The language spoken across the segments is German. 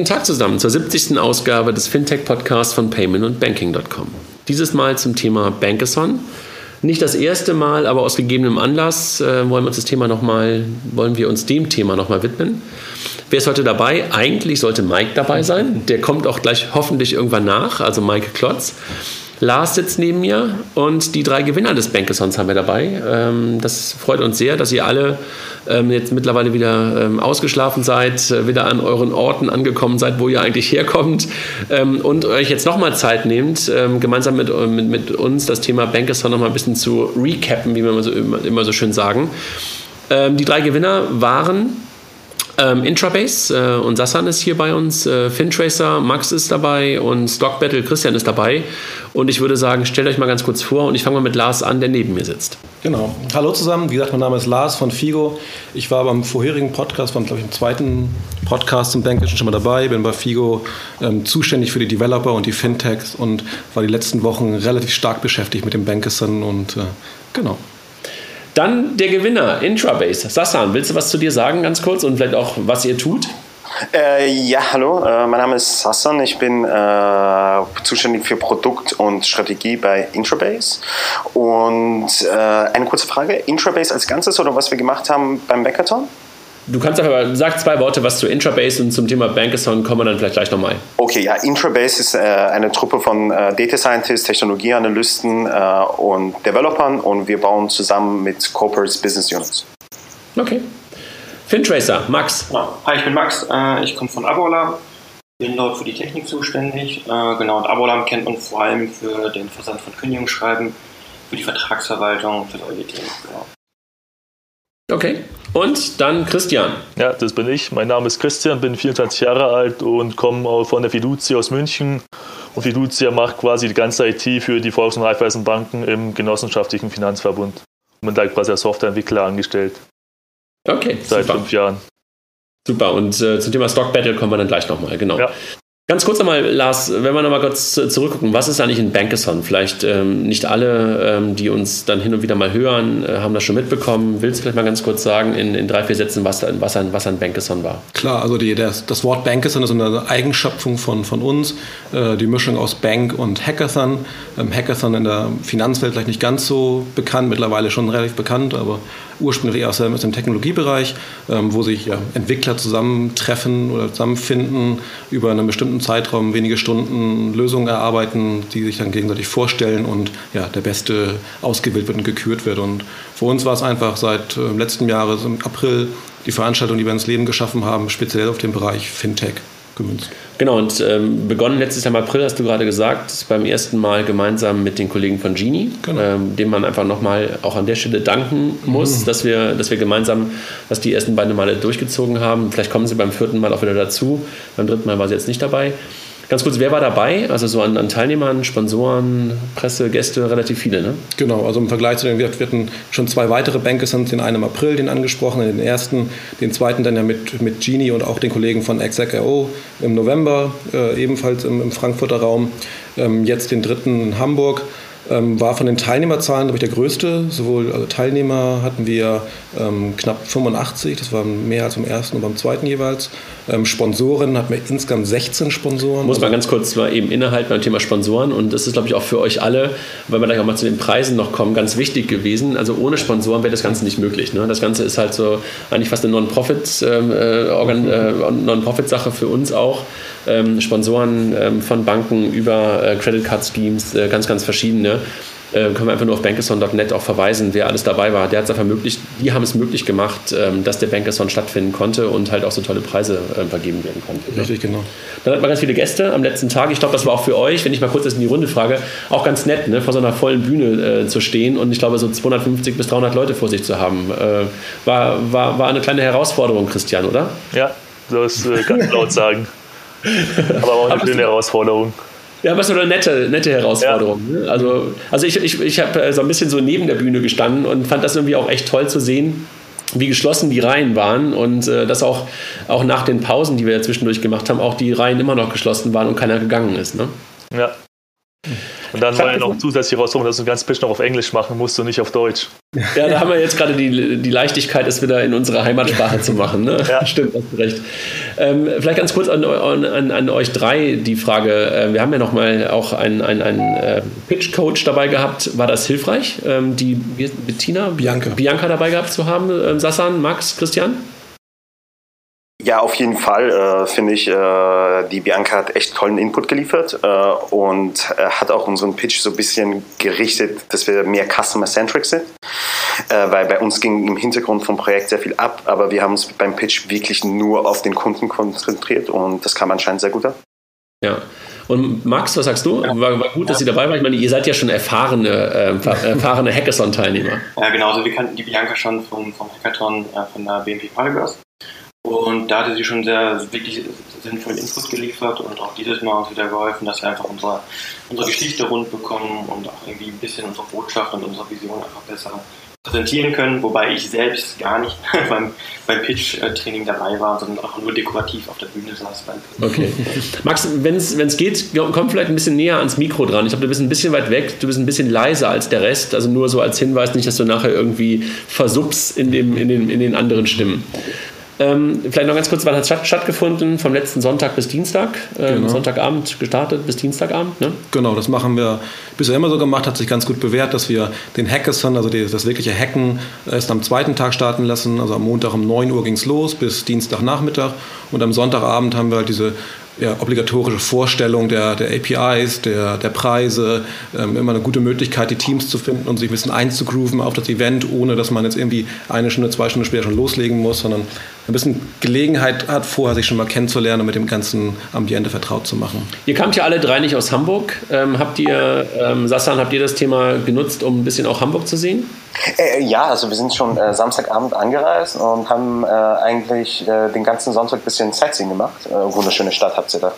guten Tag zusammen zur 70. Ausgabe des Fintech-Podcasts von Payment und Banking.com. Dieses Mal zum Thema Bankathon. Nicht das erste Mal, aber aus gegebenem Anlass äh, wollen wir uns das Thema noch wollen wir uns dem Thema nochmal widmen. Wer ist heute dabei? Eigentlich sollte Mike dabei sein. Der kommt auch gleich hoffentlich irgendwann nach, also Mike Klotz. Lars sitzt neben mir und die drei Gewinner des Bankathons haben wir dabei. Ähm, das freut uns sehr, dass ihr alle ähm, jetzt mittlerweile wieder ähm, ausgeschlafen seid, äh, wieder an euren Orten angekommen seid, wo ihr eigentlich herkommt und euch jetzt nochmal Zeit nehmt, gemeinsam mit, mit, mit, uns das Thema Bankathon nochmal ein bisschen zu recappen, wie wir immer immer so schön sagen. die drei Gewinner waren ähm, Intrabase äh, und Sassan ist hier bei uns, äh, Fintracer, Max ist dabei und Stock Battle Christian ist dabei. Und ich würde sagen, stellt euch mal ganz kurz vor und ich fange mal mit Lars an, der neben mir sitzt. Genau. Hallo zusammen, wie gesagt, mein Name ist Lars von Figo. Ich war beim vorherigen Podcast, beim, glaube ich, im zweiten Podcast im Bankischen schon mal dabei, bin bei Figo ähm, zuständig für die Developer und die Fintechs und war die letzten Wochen relativ stark beschäftigt mit dem Bankeson und äh, genau. Dann der Gewinner, Intrabase. Sassan, willst du was zu dir sagen, ganz kurz und vielleicht auch, was ihr tut? Äh, ja, hallo, äh, mein Name ist Sassan. Ich bin äh, zuständig für Produkt und Strategie bei Intrabase. Und äh, eine kurze Frage: Intrabase als Ganzes oder was wir gemacht haben beim Backathon? Du kannst aber, sag zwei Worte was zu Intrabase und zum Thema Bankathon kommen wir dann vielleicht gleich nochmal. Okay, ja, Intrabase ist äh, eine Truppe von äh, Data Scientists, Technologieanalysten äh, und Developern und wir bauen zusammen mit Corporates Business Units. Okay. Fintracer, Max. Ja. Hi, ich bin Max, äh, ich komme von Abola, bin dort für die Technik zuständig. Äh, genau, und Abola kennt man vor allem für den Versand von Kündigungsschreiben, für die Vertragsverwaltung, für solche Themen. Genau. Okay. Und dann Christian. Ja, das bin ich. Mein Name ist Christian, bin 24 Jahre alt und komme von der Fiducia aus München. Und Fiducia macht quasi die ganze IT für die Volks- und Raiffeisenbanken im genossenschaftlichen Finanzverbund. Und bin da quasi als Softwareentwickler angestellt. Okay. Seit super. fünf Jahren. Super, und äh, zum Thema Stock Battle kommen wir dann gleich nochmal, genau. Ja. Ganz kurz nochmal, Lars, wenn wir nochmal kurz zurückgucken, was ist eigentlich ein Bankathon? Vielleicht ähm, nicht alle, ähm, die uns dann hin und wieder mal hören, äh, haben das schon mitbekommen. Willst du vielleicht mal ganz kurz sagen, in, in drei, vier Sätzen, was, was, ein, was ein Bankathon war? Klar, also die, das, das Wort Bankathon ist eine Eigenschöpfung von, von uns, äh, die Mischung aus Bank und Hackathon. Ähm, Hackathon in der Finanzwelt vielleicht nicht ganz so bekannt, mittlerweile schon relativ bekannt, aber ursprünglich aus dem, aus dem Technologiebereich, ähm, wo sich ja, Entwickler zusammentreffen oder zusammenfinden, über einen bestimmten Zeitraum, wenige Stunden Lösungen erarbeiten, die sich dann gegenseitig vorstellen und ja, der Beste ausgewählt wird und gekürt wird. Und für uns war es einfach seit äh, letzten Jahres im April die Veranstaltung, die wir ins Leben geschaffen haben, speziell auf dem Bereich Fintech gemünzt. Genau, und ähm, begonnen letztes Jahr im April, hast du gerade gesagt, beim ersten Mal gemeinsam mit den Kollegen von Genie, genau. ähm, dem man einfach nochmal auch an der Stelle danken muss, mhm. dass, wir, dass wir gemeinsam dass die ersten beiden Male durchgezogen haben. Vielleicht kommen sie beim vierten Mal auch wieder dazu. Beim dritten Mal war sie jetzt nicht dabei. Ganz kurz, wer war dabei? Also so an, an Teilnehmern, Sponsoren, Presse, Gäste, relativ viele, ne? Genau, also im Vergleich zu den, wir hatten schon zwei weitere Bänke, sind den einen im April, den angesprochen, den ersten, den zweiten dann ja mit, mit Genie und auch den Kollegen von ExecRO im November, äh, ebenfalls im, im, Frankfurter Raum, ähm, jetzt den dritten in Hamburg. Ähm, war von den Teilnehmerzahlen, glaube ich, der größte. Sowohl also Teilnehmer hatten wir ähm, knapp 85, das waren mehr als beim ersten und beim zweiten jeweils. Ähm, Sponsoren hatten wir insgesamt 16 Sponsoren. Muss man ganz kurz mal eben innehalten beim Thema Sponsoren und das ist, glaube ich, auch für euch alle, weil wir gleich auch mal zu den Preisen noch kommen, ganz wichtig gewesen. Also ohne Sponsoren wäre das Ganze nicht möglich. Ne? Das Ganze ist halt so eigentlich fast eine ähm, äh, äh, Non-Profit-Sache für uns auch. Ähm, Sponsoren ähm, von Banken über äh, Credit Card Schemes, äh, ganz, ganz verschiedene äh, können wir einfach nur auf bankathon.net auch verweisen, wer alles dabei war. Der hat es einfach möglich, die haben es möglich gemacht, ähm, dass der Bankathon stattfinden konnte und halt auch so tolle Preise äh, vergeben werden konnten. Richtig, genau. Dann hat man ganz viele Gäste am letzten Tag. Ich glaube, das war auch für euch, wenn ich mal kurz das in die Runde frage, auch ganz nett, ne, vor so einer vollen Bühne äh, zu stehen und ich glaube, so 250 bis 300 Leute vor sich zu haben. Äh, war, war, war eine kleine Herausforderung, Christian, oder? Ja, das äh, kann ich laut sagen. Aber auch eine schöne Herausforderung. Ja, aber es ist eine nette, nette Herausforderung. Ja. Ne? Also, also ich, ich, ich habe äh, so ein bisschen so neben der Bühne gestanden und fand das irgendwie auch echt toll zu sehen, wie geschlossen die Reihen waren und äh, dass auch, auch nach den Pausen, die wir ja zwischendurch gemacht haben, auch die Reihen immer noch geschlossen waren und keiner gegangen ist. Ne? Ja. Und dann war ja noch zusätzlich herausgekommen, dass du ein ganz bisschen noch auf Englisch machen musst und nicht auf Deutsch. Ja, da haben wir jetzt gerade die, die Leichtigkeit, es wieder in unserer Heimatsprache zu machen. Ne? Ja. Stimmt, hast du recht. Ähm, vielleicht ganz kurz an, an, an, euch drei die Frage. Äh, wir haben ja noch mal auch einen, einen, einen äh, Pitch-Coach dabei gehabt. War das hilfreich, ähm, die Bettina Bianca. Bianca dabei gehabt zu haben? Ähm, Sassan, Max, Christian? Ja, auf jeden Fall äh, finde ich, äh, die Bianca hat echt tollen Input geliefert äh, und äh, hat auch unseren Pitch so ein bisschen gerichtet, dass wir mehr customer-centric sind, äh, weil bei uns ging im Hintergrund vom Projekt sehr viel ab, aber wir haben uns beim Pitch wirklich nur auf den Kunden konzentriert und das kam anscheinend sehr gut an. Ja. Und Max, was sagst du? War, war gut, dass Sie dabei waren. Ich meine, ihr seid ja schon erfahrene, äh, erfahrene Hackathon-Teilnehmer. Ja, genau. Also wir kannten die Bianca schon vom, vom Hackathon äh, von der BNP Paribas. Und da hatte sie schon sehr wirklich sinnvollen Input geliefert und auch dieses Mal uns wieder geholfen, dass wir einfach unsere, unsere Geschichte rund bekommen und auch irgendwie ein bisschen unsere Botschaft und unsere Vision einfach besser präsentieren können, wobei ich selbst gar nicht beim, beim Pitch-Training dabei war, sondern auch nur dekorativ auf der Bühne saß. Okay. Max, wenn es geht, komm vielleicht ein bisschen näher ans Mikro dran. Ich glaube, du bist ein bisschen weit weg, du bist ein bisschen leiser als der Rest. Also nur so als Hinweis, nicht, dass du nachher irgendwie versubst in, dem, in, den, in den anderen Stimmen. Ähm, vielleicht noch ganz kurz, wann hat es stattgefunden? Vom letzten Sonntag bis Dienstag. Ähm, genau. Sonntagabend gestartet bis Dienstagabend. Ne? Genau, das machen wir bisher immer so gemacht, hat sich ganz gut bewährt, dass wir den Hackathon, also die, das wirkliche Hacken, erst am zweiten Tag starten lassen. Also am Montag um 9 Uhr ging es los bis Dienstagnachmittag. Und am Sonntagabend haben wir halt diese ja, obligatorische Vorstellung der, der APIs, der, der Preise, ähm, immer eine gute Möglichkeit, die Teams zu finden und sich ein bisschen einzugrooven auf das Event, ohne dass man jetzt irgendwie eine Stunde, zwei Stunden später schon loslegen muss, sondern ein bisschen Gelegenheit hat, vorher sich schon mal kennenzulernen und mit dem ganzen Ambiente vertraut zu machen. Ihr kamt ja alle drei nicht aus Hamburg. Ähm, habt ihr, ähm, Sassan, habt ihr das Thema genutzt, um ein bisschen auch Hamburg zu sehen? Äh, ja, also wir sind schon äh, Samstagabend angereist und haben äh, eigentlich äh, den ganzen Sonntag ein bisschen Sightseeing gemacht. Äh, wunderschöne Stadt habt ihr da.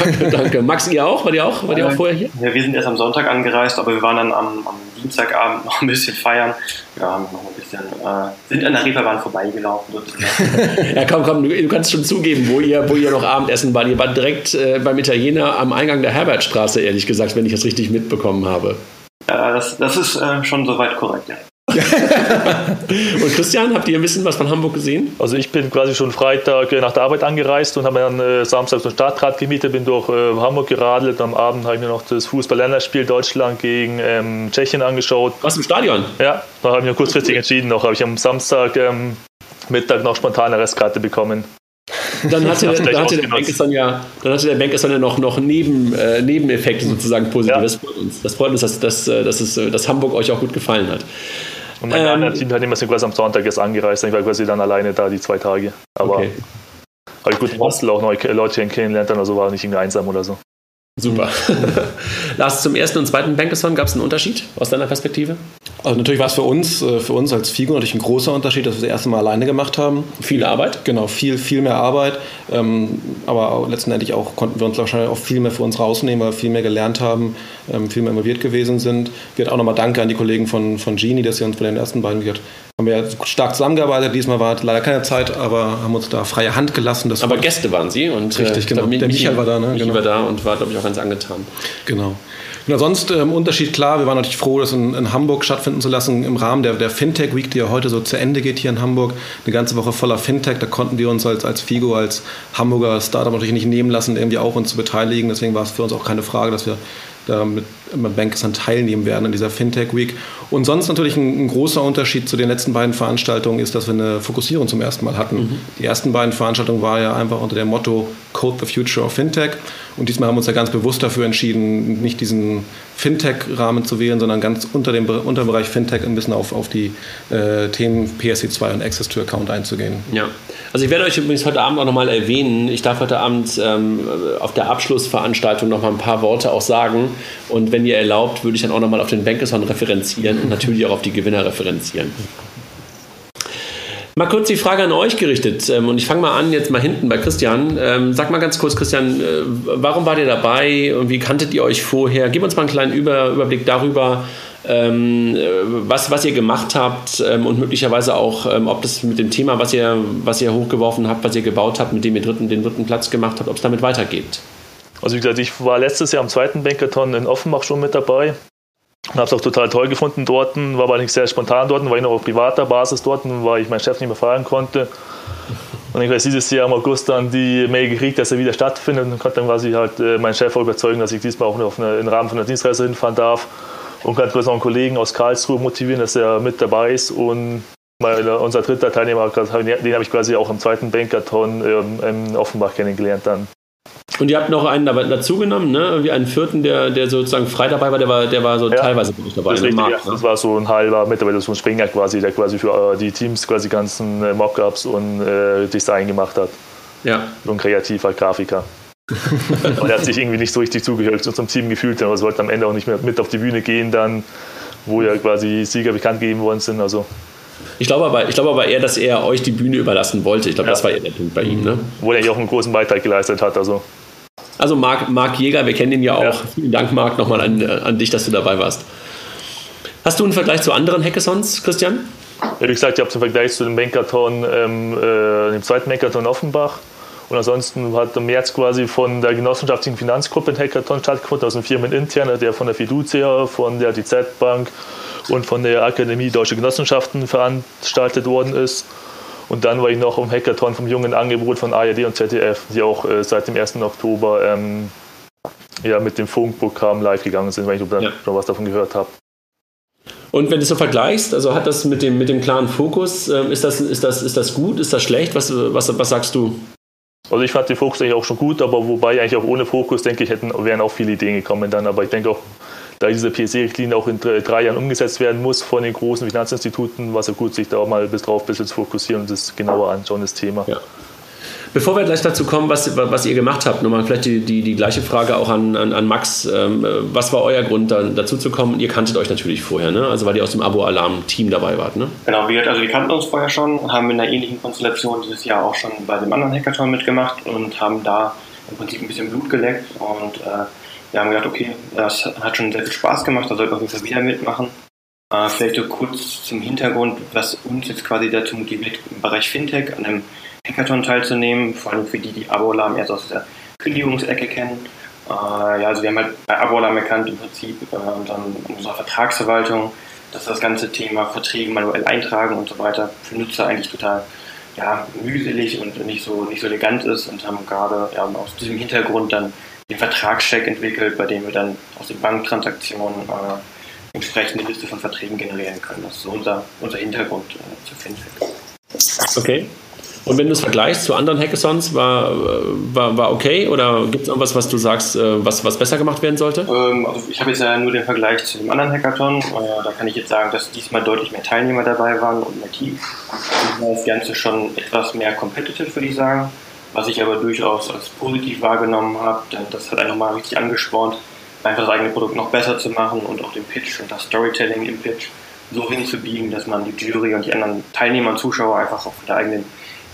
danke, danke. Max, ihr auch? War ihr auch, war ihr auch vorher hier? Ja, wir sind erst am Sonntag angereist, aber wir waren dann am, am Dienstagabend noch ein bisschen feiern. Ja, haben noch ein bisschen, äh, sind an der Reeperbahn vorbeigelaufen. ja, komm, komm, du, du, kannst schon zugeben, wo ihr, wo ihr noch Abendessen wart. Ihr wart direkt äh, beim Italiener am Eingang der Herbertstraße, ehrlich gesagt, wenn ich das richtig mitbekommen habe. Ja, das, das ist äh, schon soweit korrekt, ja. und Christian, habt ihr ein bisschen was von Hamburg gesehen? Also ich bin quasi schon Freitag äh, nach der Arbeit angereist und habe dann äh, Samstag so ein Stadtrad gemietet, bin durch äh, Hamburg geradelt. Am Abend habe ich mir noch das Fußball-Länderspiel Deutschland gegen ähm, Tschechien angeschaut. Was im Stadion? Ja, da habe ich mir kurzfristig entschieden. Noch habe ich am Samstag ähm, Mittag noch spontan eine Restkarte bekommen. Dann hatte, dann hatte der Bankeson ja, dann hatte der Bankeson ja noch, noch Neben, äh, Nebeneffekte sozusagen positiv. Ja. Das freut uns. Das freut uns, dass, dass, äh, dass, es, dass Hamburg euch auch gut gefallen hat. Und mein ähm, anderer Teamteilnehmer sind quasi am Sonntag erst angereist, ich war quasi dann alleine da die zwei Tage. Aber okay. habe ich gut im Hostel auch neue Leute kennengelernt, also war nicht irgendwie einsam oder so. Super. Lars, zum ersten und zweiten Bankathon gab es einen Unterschied aus deiner Perspektive? Also natürlich war es für uns, äh, für uns als Figo natürlich ein großer Unterschied, dass wir das erste Mal alleine gemacht haben. Viel Arbeit? Genau, viel, viel mehr Arbeit. Ähm, aber letztendlich auch konnten wir uns wahrscheinlich auch viel mehr für uns rausnehmen, weil wir viel mehr gelernt haben, ähm, viel mehr involviert gewesen sind. Wir auch nochmal Danke an die Kollegen von, von Genie, dass sie uns bei den ersten beiden gesagt haben wir ja stark zusammengearbeitet. Diesmal war leider keine Zeit, aber haben uns da freie Hand gelassen. aber Gäste waren sie und richtig, äh, genau. Der Michael war da, ne? Michael genau. war da und war, glaube ich, auch ganz angetan. Genau. Und sonst ähm, Unterschied klar, wir waren natürlich froh, das in, in, Hamburg stattfinden zu lassen, im Rahmen der, der Fintech Week, die ja heute so zu Ende geht hier in Hamburg. Eine ganze Woche voller Fintech, da konnten wir uns als, als Figo, als Hamburger Startup natürlich nicht nehmen lassen, irgendwie auch uns zu beteiligen. Deswegen war es für uns auch keine Frage, dass wir da mit, mit Bankers dann teilnehmen werden in dieser Fintech Week. Und sonst natürlich ein, ein, großer Unterschied zu den letzten beiden Veranstaltungen ist, dass wir eine Fokussierung zum ersten Mal hatten. Mhm. Die ersten beiden Veranstaltungen war ja einfach unter dem Motto Code the Future of Fintech. Und diesmal haben wir uns ja ganz bewusst dafür entschieden, nicht diesen Fintech-Rahmen zu wählen, sondern ganz unter dem Unterbereich Fintech ein bisschen auf, auf die äh, Themen PSC2 und Access to Account einzugehen. Ja, also ich werde euch übrigens heute Abend auch nochmal erwähnen. Ich darf heute Abend ähm, auf der Abschlussveranstaltung nochmal ein paar Worte auch sagen. Und wenn ihr erlaubt, würde ich dann auch nochmal auf den Bankathon referenzieren und natürlich auch auf die Gewinner referenzieren. Mal kurz die Frage an euch gerichtet ähm, und ich fange mal an, jetzt mal hinten bei Christian. Ähm, sag mal ganz kurz, Christian, äh, warum wart ihr dabei und wie kanntet ihr euch vorher? Gib uns mal einen kleinen Überblick darüber, ähm, was, was ihr gemacht habt und möglicherweise auch, ob das mit dem Thema, was ihr, was ihr hochgeworfen habt, was ihr gebaut habt, mit dem ihr dritten, den dritten Platz gemacht habt, ob es damit weitergeht. Also wie gesagt, ich war letztes Jahr am zweiten Bankathon in Offenbach schon mit dabei. Und habe es auch total toll gefunden dort, war aber nicht sehr spontan dort, war ich noch auf privater Basis dort, weil ich meinen Chef nicht mehr fragen konnte. Und ich weiß dieses Jahr im August dann die Mail gekriegt, dass er wieder stattfindet und konnte dann quasi halt äh, meinen Chef überzeugen, dass ich diesmal auch auf eine, im Rahmen von einer Dienstreise hinfahren darf und kann quasi noch einen Kollegen aus Karlsruhe motivieren, dass er mit dabei ist und meine, unser dritter Teilnehmer, den habe ich quasi auch im zweiten Bankathon ähm, in Offenbach kennengelernt dann. Und ihr habt noch einen dazugenommen, ne? Wie einen vierten, der, der sozusagen frei dabei war, der war, der war so ja, teilweise nicht dabei. Das, richtig, Markt, ja. ne? das war so ein halber Mitarbeiter, so ein Springer quasi, der quasi für äh, die Teams quasi ganzen äh, Mockups und äh, Design gemacht hat. Ja. So ein kreativer Grafiker. und er hat sich irgendwie nicht so richtig zugehört zu unserem Team gefühlt, aber es wollte am Ende auch nicht mehr mit auf die Bühne gehen, dann, wo ja quasi Sieger bekannt gegeben worden sind. Also ich glaube aber, ich glaube aber eher, dass er euch die Bühne überlassen wollte. Ich glaube, ja. das war eher der Punkt bei ihm. Ne? Wo er ja auch einen großen Beitrag geleistet hat. Also, also Marc, Marc Jäger, wir kennen ihn ja auch. Ja. Vielen Dank, Marc, nochmal an, an dich, dass du dabei warst. Hast du einen Vergleich zu anderen Hackathons, Christian? Ja, wie gesagt, ich habe zum Vergleich zu dem Bankathon, ähm, äh, dem zweiten Bankathon Offenbach. Und ansonsten hat im März quasi von der genossenschaftlichen Finanzgruppe ein Hackathon stattgefunden, aus dem Firmeninterne, der von der Fiducia, von der DZ Bank und von der Akademie Deutsche Genossenschaften veranstaltet worden ist. Und dann war ich noch im Hackathon vom jungen Angebot von ARD und ZDF, die auch äh, seit dem 1. Oktober ähm, ja, mit dem Funkprogramm live gegangen sind, weil ich ja. schon was davon gehört habe. Und wenn du es so vergleichst, also hat das mit dem, mit dem klaren Fokus, äh, ist, das, ist, das, ist das gut, ist das schlecht? Was, was, was sagst du? Also ich fand den Fokus eigentlich auch schon gut, aber wobei eigentlich auch ohne Fokus, denke ich, hätten, wären auch viele Ideen gekommen dann. Aber ich denke auch, da diese PSE-Richtlinie auch in drei Jahren umgesetzt werden muss von den großen Finanzinstituten, war es ja gut, sich da auch mal bis drauf ein bisschen zu fokussieren und das genauer anschauen, das Thema. Ja. Bevor wir gleich dazu kommen, was, was ihr gemacht habt, nochmal vielleicht die, die, die gleiche Frage auch an, an, an Max. Ähm, was war euer Grund, da, dazu zu kommen? Ihr kanntet euch natürlich vorher, ne? also weil ihr aus dem Abo-Alarm-Team dabei wart. Ne? Genau, wir, also wir kannten uns vorher schon, haben in einer ähnlichen Konstellation dieses Jahr auch schon bei dem anderen Hackathon mitgemacht und haben da im Prinzip ein bisschen Blut geleckt und äh, wir haben gedacht, okay, das hat schon sehr viel Spaß gemacht, da sollten wir auf jeden Fall wieder mitmachen. Äh, vielleicht so kurz zum Hintergrund, was uns jetzt quasi dazu motiviert, im Bereich Fintech an einem Hackathon teilzunehmen, vor allem für die, die Abo-Alarm erst aus der Kündigungsecke kennen. Äh, ja, also wir haben halt bei Abo-Alarm erkannt im Prinzip äh, dann unserer Vertragsverwaltung, dass das ganze Thema Verträge manuell eintragen und so weiter für Nutzer eigentlich total ja, mühselig und nicht so, nicht so elegant ist und haben gerade ja, aus diesem Hintergrund dann den Vertragscheck entwickelt, bei dem wir dann aus den Banktransaktionen äh, entsprechende Liste von Verträgen generieren können. Das ist so unser, unser Hintergrund äh, zu Fintech. Okay. Und wenn du es vergleichst zu anderen Hackathons, war, war, war okay oder gibt es irgendwas, was du sagst, äh, was, was besser gemacht werden sollte? Ähm, also ich habe jetzt ja nur den Vergleich zu dem anderen Hackathon. Äh, da kann ich jetzt sagen, dass diesmal deutlich mehr Teilnehmer dabei waren und mehr Teams. Das Ganze schon etwas mehr competitive, würde ich sagen was ich aber durchaus als positiv wahrgenommen habe, denn das hat einen nochmal richtig angespornt, einfach das eigene Produkt noch besser zu machen und auch den Pitch und das Storytelling im Pitch so hinzubiegen, dass man die Jury und die anderen Teilnehmer und Zuschauer einfach auch von der eigenen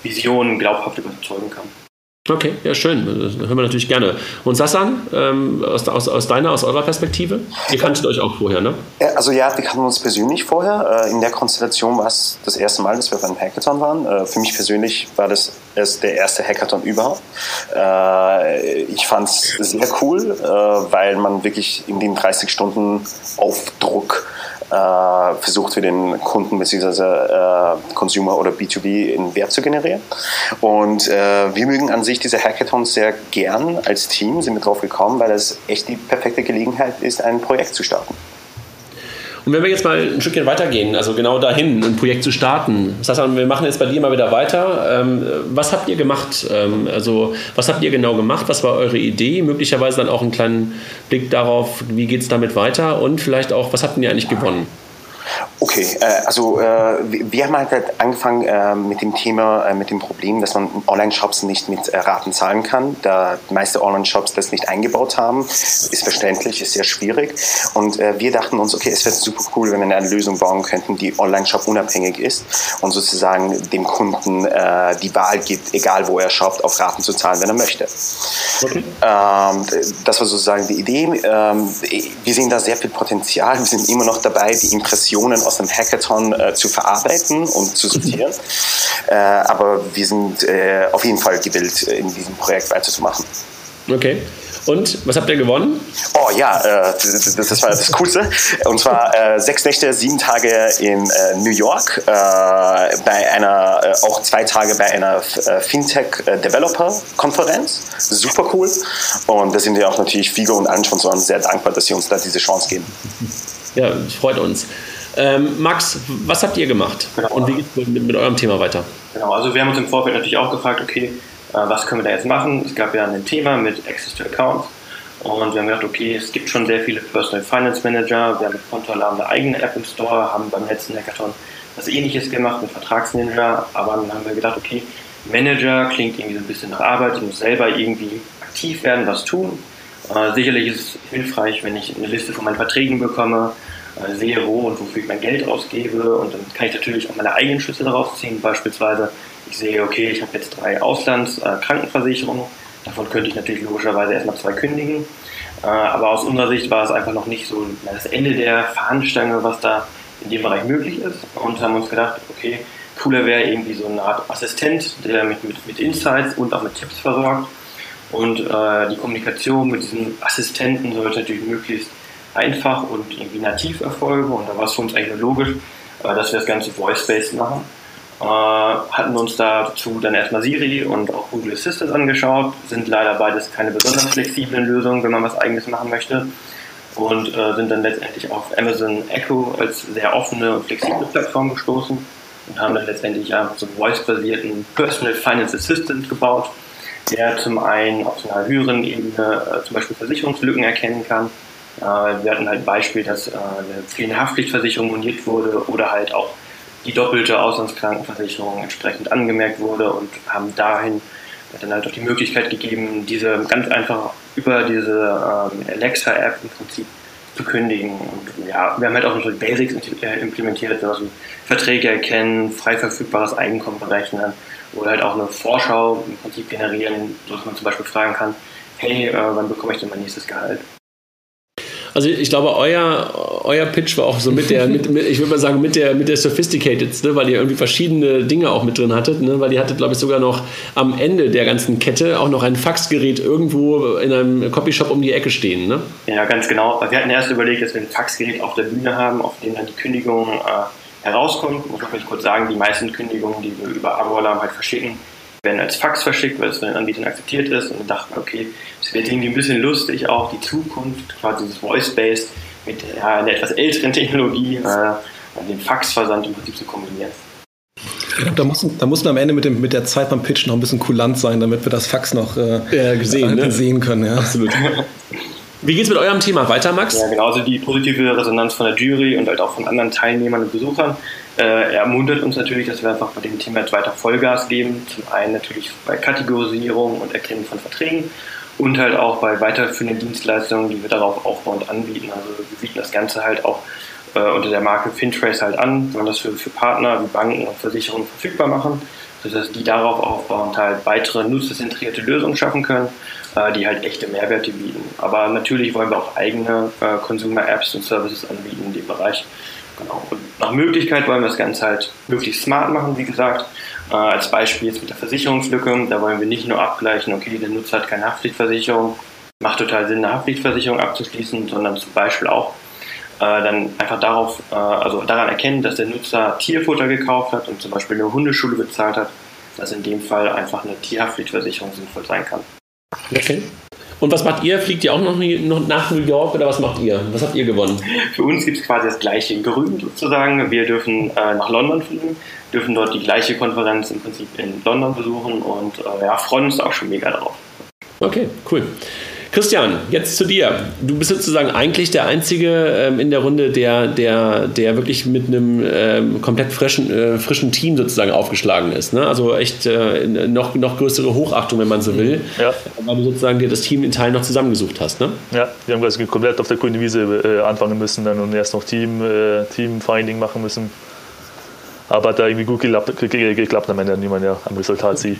Vision glaubhaft überzeugen kann. Okay, ja, schön. Das hören wir natürlich gerne. Und Sassan, ähm, aus, aus, aus, deiner, aus eurer Perspektive? Ihr kanntet euch auch vorher, ne? Also ja, wir kannten uns persönlich vorher. Äh, in der Konstellation war es das erste Mal, dass wir beim Hackathon waren. Äh, für mich persönlich war das erst der erste Hackathon überhaupt. Äh, ich fand es sehr cool, weil man wirklich in den 30 Stunden auf Druck versucht für den Kunden bzw. Äh, Consumer oder B2B einen Wert zu generieren. Und äh, wir mögen an sich diese Hackathons sehr gern als Team, sind wir drauf gekommen, weil es echt die perfekte Gelegenheit ist, ein Projekt zu starten. Und wenn wir jetzt mal ein Stückchen weitergehen, also genau dahin, ein Projekt zu starten. Sascha, wir machen jetzt bei dir mal wieder weiter. Ähm, was habt ihr gemacht? Ähm, also, was habt ihr genau gemacht? Was war eure Idee? Möglicherweise dann auch einen kleinen Blick darauf, wie geht es damit weiter? Und vielleicht auch, was habt ihr eigentlich gewonnen? Okay, äh, also äh, wir haben halt angefangen äh, mit dem Thema, mit dem Problem, dass man Online-Shops nicht mit Raten zahlen kann. Da die meisten Online-Shops das nicht eingebaut haben, ist verständlich, ist sehr schwierig. Und wir dachten uns, okay, es wäre super cool, wenn wir eine Lösung bauen könnten, die Online-Shop unabhängig ist und sozusagen dem Kunden die Wahl gibt, egal wo er shoppt, auf Raten zu zahlen, wenn er möchte. Okay. Ähm, das war sozusagen die Idee. Ähm, wir sehen da sehr viel Potenzial. Wir sind immer noch dabei, die Impressionen aus dem Hackathon äh, zu verarbeiten und zu sortieren. Äh, aber wir sind äh, auf jeden Fall gewillt, in diesem Projekt weiterzumachen. Okay. Und was habt ihr gewonnen? Oh ja, äh, das, das, war das Coolste. Und zwar äh, sechs Nächte, sieben Tage in äh, New York, äh, bei einer, äh, auch zwei Tage bei einer äh, Fintech-Developer-Konferenz. Super cool. Und da sind wir auch natürlich Figo und Sponsoren sehr dankbar, dass sie uns da diese Chance geben. Ja, freut uns. Ähm, Max, was habt ihr gemacht? Genau. Und wie geht es mit, mit eurem Thema weiter? Genau, also wir haben uns im Vorfeld natürlich auch gefragt, okay, äh, was können wir da jetzt machen? Es gab ja ein Thema mit Access to Accounts und wir haben gedacht, okay, es gibt schon sehr viele Personal Finance Manager, wir haben mit Kontoalarm eine eigene App im Store, haben beim letzten Hackathon was ähnliches gemacht mit Vertragsninja, aber dann haben wir gedacht, okay, Manager klingt irgendwie so ein bisschen nach Arbeit, ich muss selber irgendwie aktiv werden, was tun. Äh, sicherlich ist es hilfreich, wenn ich eine Liste von meinen Verträgen bekomme, äh, sehe, wo und wofür ich mein Geld ausgebe und dann kann ich natürlich auch meine eigenen Schlüsse daraus ziehen, beispielsweise ich sehe, okay, ich habe jetzt drei Auslandskrankenversicherungen, davon könnte ich natürlich logischerweise erstmal zwei kündigen. Äh, aber aus unserer Sicht war es einfach noch nicht so das Ende der Fahnenstange, was da in dem Bereich möglich ist. Und haben uns gedacht, okay, cooler wäre irgendwie so eine Art Assistent, der mit, mit, mit Insights und auch mit Tipps versorgt. Und äh, die Kommunikation mit diesem Assistenten sollte natürlich möglichst einfach und irgendwie nativ erfolgen. Und da war es für uns eigentlich logisch, äh, dass wir das Ganze voice-based machen. Äh, hatten uns dazu dann erstmal Siri und auch Google Assistant angeschaut. Sind leider beides keine besonders flexiblen Lösungen, wenn man was eigenes machen möchte. Und äh, sind dann letztendlich auf Amazon Echo als sehr offene und flexible Plattform gestoßen und haben dann letztendlich ja so einen voice-basierten Personal Finance Assistant gebaut, der zum einen auf einer höheren Ebene äh, zum Beispiel Versicherungslücken erkennen kann. Äh, wir hatten halt ein Beispiel, dass äh, eine fehlende Haftpflichtversicherung moniert wurde oder halt auch die doppelte Auslandskrankenversicherung entsprechend angemerkt wurde und haben dahin dann halt auch die Möglichkeit gegeben, diese ganz einfach über diese ähm, Alexa-App im Prinzip zu kündigen. Und ja, wir haben halt auch so Basics äh, implementiert, also Verträge erkennen, frei verfügbares Einkommen berechnen oder halt auch eine Vorschau im Prinzip generieren, sodass man zum Beispiel fragen kann, hey, wann bekomme ich denn mein nächstes Gehalt? Also ich glaube, euer, euer Pitch war auch so mit der, mit, mit, ich würde mal sagen, mit der, mit der Sophisticated, ne, weil ihr irgendwie verschiedene Dinge auch mit drin hattet, ne, weil ihr hattet, glaube ich, sogar noch am Ende der ganzen Kette auch noch ein Faxgerät irgendwo in einem Copyshop um die Ecke stehen. Ne? Ja, ganz genau. Wir hatten erst überlegt, dass wir ein Faxgerät auf der Bühne haben, auf dem dann die Kündigung äh, herauskommt. Muss ich kurz sagen, die meisten Kündigungen, die wir über Abo-Alarm halt verschicken, werden als Fax verschickt, weil es von den Anbietern akzeptiert ist. Und wir dachten, okay, es wird irgendwie ein bisschen lustig, auch die Zukunft, quasi das Voice-Based mit ja, einer etwas älteren Technologie, äh, den Faxversand im Prinzip zu kombinieren. Da muss, da muss man am Ende mit, dem, mit der Zeit beim Pitch noch ein bisschen kulant sein, damit wir das Fax noch äh, ja, gesehen, äh, ne? sehen können. Ja. Absolut. Wie geht es mit eurem Thema weiter, Max? Ja, genau. Also die positive Resonanz von der Jury und halt auch von anderen Teilnehmern und Besuchern äh, ermuntert uns natürlich, dass wir einfach bei dem Thema jetzt weiter Vollgas geben. Zum einen natürlich bei Kategorisierung und Erkennen von Verträgen und halt auch bei weiterführenden Dienstleistungen, die wir darauf aufbauend anbieten. Also wir bieten das Ganze halt auch äh, unter der Marke Fintrace halt an, wollen das für, für Partner wie Banken und Versicherungen verfügbar machen, sodass die darauf aufbauend halt weitere nutzerzentrierte Lösungen schaffen können, äh, die halt echte Mehrwerte bieten. Aber natürlich wollen wir auch eigene äh, Consumer-Apps und Services anbieten in dem Bereich. Genau. Und nach Möglichkeit wollen wir das Ganze halt möglichst smart machen, wie gesagt. Äh, als Beispiel jetzt mit der Versicherungslücke, da wollen wir nicht nur abgleichen, okay, der Nutzer hat keine Haftpflichtversicherung, macht total Sinn, eine Haftpflichtversicherung abzuschließen, sondern zum Beispiel auch dann einfach darauf, äh, also daran erkennen, dass der Nutzer Tierfutter gekauft hat und zum Beispiel eine Hundeschule bezahlt hat, dass in dem Fall einfach eine Tierhaftpflichtversicherung sinnvoll sein kann. Okay. Und was macht ihr? Fliegt ihr auch noch nach New York oder was macht ihr? Was habt ihr gewonnen? Für uns gibt es quasi das gleiche in Grün sozusagen. Wir dürfen äh, nach London fliegen, dürfen dort die gleiche Konferenz im Prinzip in London besuchen und äh, ja, freuen uns auch schon mega drauf. Okay, cool. Christian, jetzt zu dir. Du bist sozusagen eigentlich der Einzige ähm, in der Runde, der, der, der wirklich mit einem ähm, komplett frischen, äh, frischen Team sozusagen aufgeschlagen ist. Ne? Also echt äh, noch, noch größere Hochachtung, wenn man so will. Ja. Weil du sozusagen dir das Team in Teilen noch zusammengesucht hast. Ne? Ja, wir haben quasi komplett auf der grünen Wiese äh, anfangen müssen dann und erst noch Team, äh, Teamfinding machen müssen. Aber hat da irgendwie gut geklappt, geklappt am Ende, wie man ja am Resultat sieht.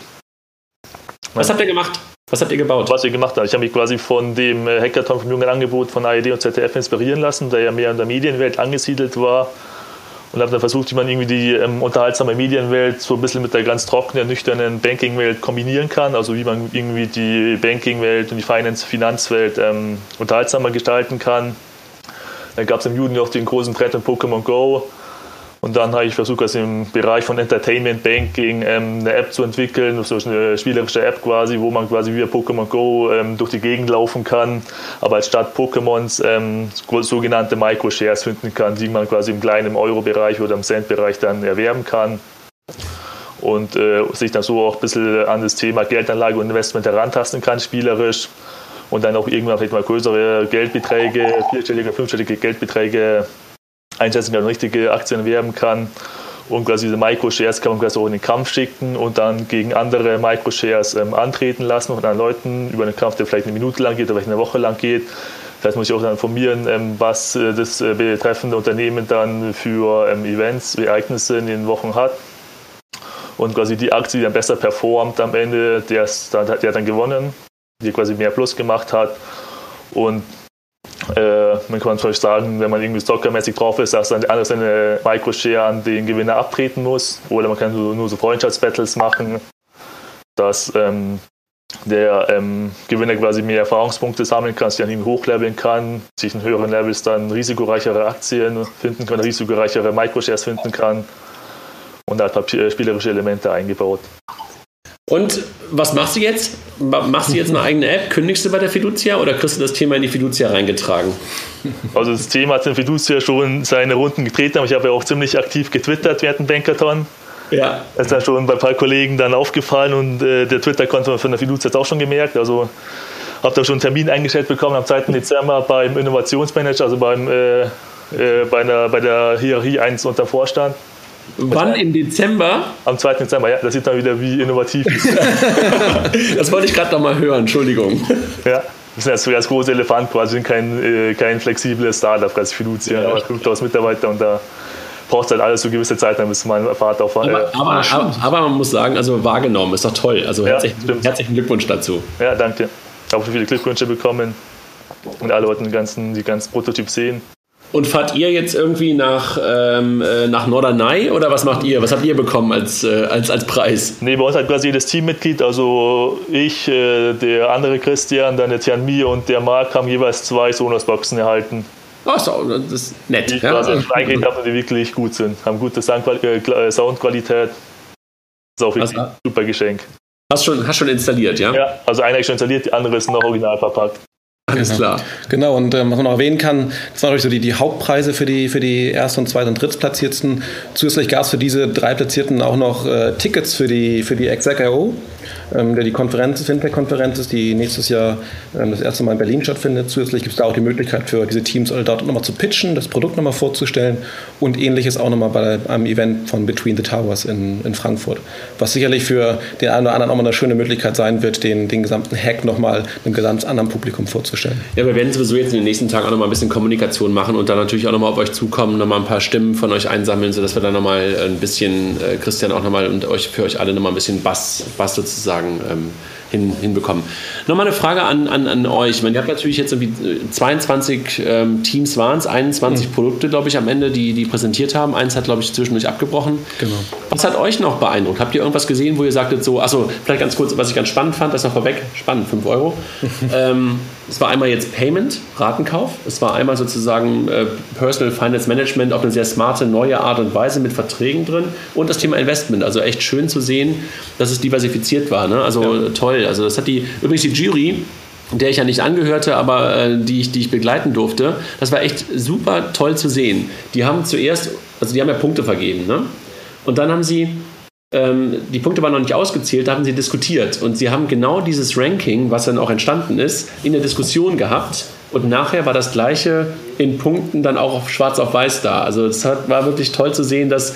Was habt ihr gemacht? Was habt ihr gebaut? Was wir gemacht haben. Ich habe mich quasi von dem äh, Hackathon vom jungen Angebot von ARD und ZDF inspirieren lassen, der ja mehr in der Medienwelt angesiedelt war. und habe dann versucht, wie man irgendwie die ähm, unterhaltsame Medienwelt so ein bisschen mit der ganz trockenen, nüchternen Banking-Welt kombinieren kann. Also wie man irgendwie die Banking-Welt und die Finance Finanzwelt ähm, unterhaltsamer gestalten kann. Dann gab es im Juni noch den großen Trend in Pokémon Go. Und dann habe ich versucht, also im Bereich von Entertainment Banking ähm, eine App zu entwickeln, so eine spielerische App quasi, wo man quasi wie Pokémon Go ähm, durch die Gegend laufen kann, aber als statt Pokémons ähm, sogenannte Microshares finden kann, die man quasi im kleinen Euro-Bereich oder im Cent-Bereich dann erwerben kann. Und äh, sich dann so auch ein bisschen an das Thema Geldanlage und Investment herantasten kann, spielerisch. Und dann auch irgendwann vielleicht mal größere Geldbeträge, vierstellige, fünfstellige Geldbeträge einschätzen kann, richtige Aktien erwerben kann. Und quasi diese Microshares kann man quasi auch in den Kampf schicken und dann gegen andere Microshares ähm, antreten lassen von anderen Leuten über einen Kampf, der vielleicht eine Minute lang geht oder vielleicht eine Woche lang geht. Das heißt, muss ich auch dann informieren, ähm, was äh, das äh, betreffende Unternehmen dann für ähm, Events, Ereignisse in den Wochen hat. Und quasi die Aktie, die dann besser performt am Ende, der, der hat dann gewonnen, die quasi mehr Plus gemacht hat. Und äh, man kann natürlich sagen, wenn man irgendwie stockermäßig drauf ist, dass dann alles seine Microshare an den Gewinner abtreten muss. Oder man kann nur, nur so Freundschaftsbattles machen, dass ähm, der ähm, Gewinner quasi mehr Erfahrungspunkte sammeln kann, sich an ihm hochleveln kann, sich in höheren Levels dann risikoreichere Aktien finden kann, risikoreichere Microshares finden kann und hat spielerische Elemente eingebaut. Und was machst du jetzt? Machst du jetzt eine eigene App? Kündigst du bei der Fiducia oder kriegst du das Thema in die Fiducia reingetragen? Also das Thema hat in Fiducia schon seine Runden getreten, aber ich habe ja auch ziemlich aktiv getwittert während dem Bankathon. Ja. Das ist dann schon bei ein paar Kollegen dann aufgefallen und äh, der Twitter-Konto von der Fiducia hat auch schon gemerkt. Also habe da schon einen Termin eingestellt bekommen am 2. Dezember beim Innovationsmanager, also beim, äh, äh, bei, einer, bei der Hierarchie 1 unter Vorstand. Wann im Dezember? Am 2. Dezember, ja. Das sieht man wieder, wie innovativ ist. das wollte ich gerade noch mal hören, Entschuldigung. Ja, das sind jetzt ganz große Elefant quasi, kein, äh, kein flexibles Startup, quasi Fiducia, ja, 5000 Mitarbeiter und da braucht halt alles so gewisse Zeit, dann bis mein Vater auf. Äh, aber, aber, aber, aber, man muss sagen, also wahrgenommen, ist doch toll. Also ja, herzlichen, herzlichen, Glückwunsch dazu. Ja, danke. Ich habe viele Glückwünsche bekommen und alle wollten den ganzen, die ganzen Prototyp sehen. Und fahrt ihr jetzt irgendwie nach, ähm, äh, nach Norderney oder was macht ihr? Was habt ihr bekommen als, äh, als, als Preis? Nee, bei uns hat quasi jedes Teammitglied, also ich, äh, der andere Christian, dann der Tian Mir und der Marc haben jeweils zwei Sonos-Boxen erhalten. Ach so, das ist nett. Die ja. quasi eingeredet habe, die wirklich gut sind. Haben gute äh, Soundqualität. Das ist auch wirklich also, ein super Geschenk. Hast schon, hast schon installiert, ja? Ja, also einer ist schon installiert, die andere ist noch original verpackt. Alles genau. klar. Genau, und ähm, was man noch erwähnen kann, das waren natürlich so die, die Hauptpreise für die, für die Erst- und Zweit- und Drittplatzierten. Zusätzlich gab es für diese drei Platzierten auch noch äh, Tickets für die, für die Exec.io ähm, der die Konferenz, Fintech-Konferenz ist, die nächstes Jahr ähm, das erste Mal in Berlin stattfindet. Zusätzlich gibt es da auch die Möglichkeit für diese Teams alle dort nochmal zu pitchen, das Produkt nochmal vorzustellen und ähnliches auch nochmal bei einem Event von Between the Towers in, in Frankfurt. Was sicherlich für den einen oder anderen auch mal eine schöne Möglichkeit sein wird, den, den gesamten Hack nochmal einem ganz anderen Publikum vorzustellen. Ja, wir werden sowieso jetzt in den nächsten Tagen auch nochmal ein bisschen Kommunikation machen und dann natürlich auch nochmal auf euch zukommen, nochmal ein paar Stimmen von euch einsammeln, sodass wir dann nochmal ein bisschen, äh, Christian auch nochmal und euch für euch alle nochmal ein bisschen Bass, Bass sozusagen ähm, hin, hinbekommen. Nochmal eine Frage an, an, an euch. Ich meine, ihr habt natürlich jetzt irgendwie 22 äh, ähm, Teams waren es, 21 mhm. Produkte, glaube ich, am Ende, die, die präsentiert haben. Eins hat, glaube ich, zwischendurch abgebrochen. Genau. Was hat euch noch beeindruckt? Habt ihr irgendwas gesehen, wo ihr sagtet so, achso, vielleicht ganz kurz, was ich ganz spannend fand, das noch vorweg, spannend, 5 Euro. ähm, es war einmal jetzt Payment, Ratenkauf. Es war einmal sozusagen äh, Personal Finance Management auf eine sehr smarte, neue Art und Weise mit Verträgen drin. Und das Thema Investment. Also echt schön zu sehen, dass es diversifiziert war. Ne? Also ja. toll. Also das hat die, übrigens die Jury, der ich ja nicht angehörte, aber äh, die, ich, die ich begleiten durfte, das war echt super toll zu sehen. Die haben zuerst, also die haben ja Punkte vergeben. Ne? Und dann haben sie ähm, die Punkte waren noch nicht ausgezählt, da haben sie diskutiert. Und sie haben genau dieses Ranking, was dann auch entstanden ist, in der Diskussion gehabt. Und nachher war das Gleiche in Punkten dann auch auf schwarz auf weiß da. Also es war wirklich toll zu sehen, dass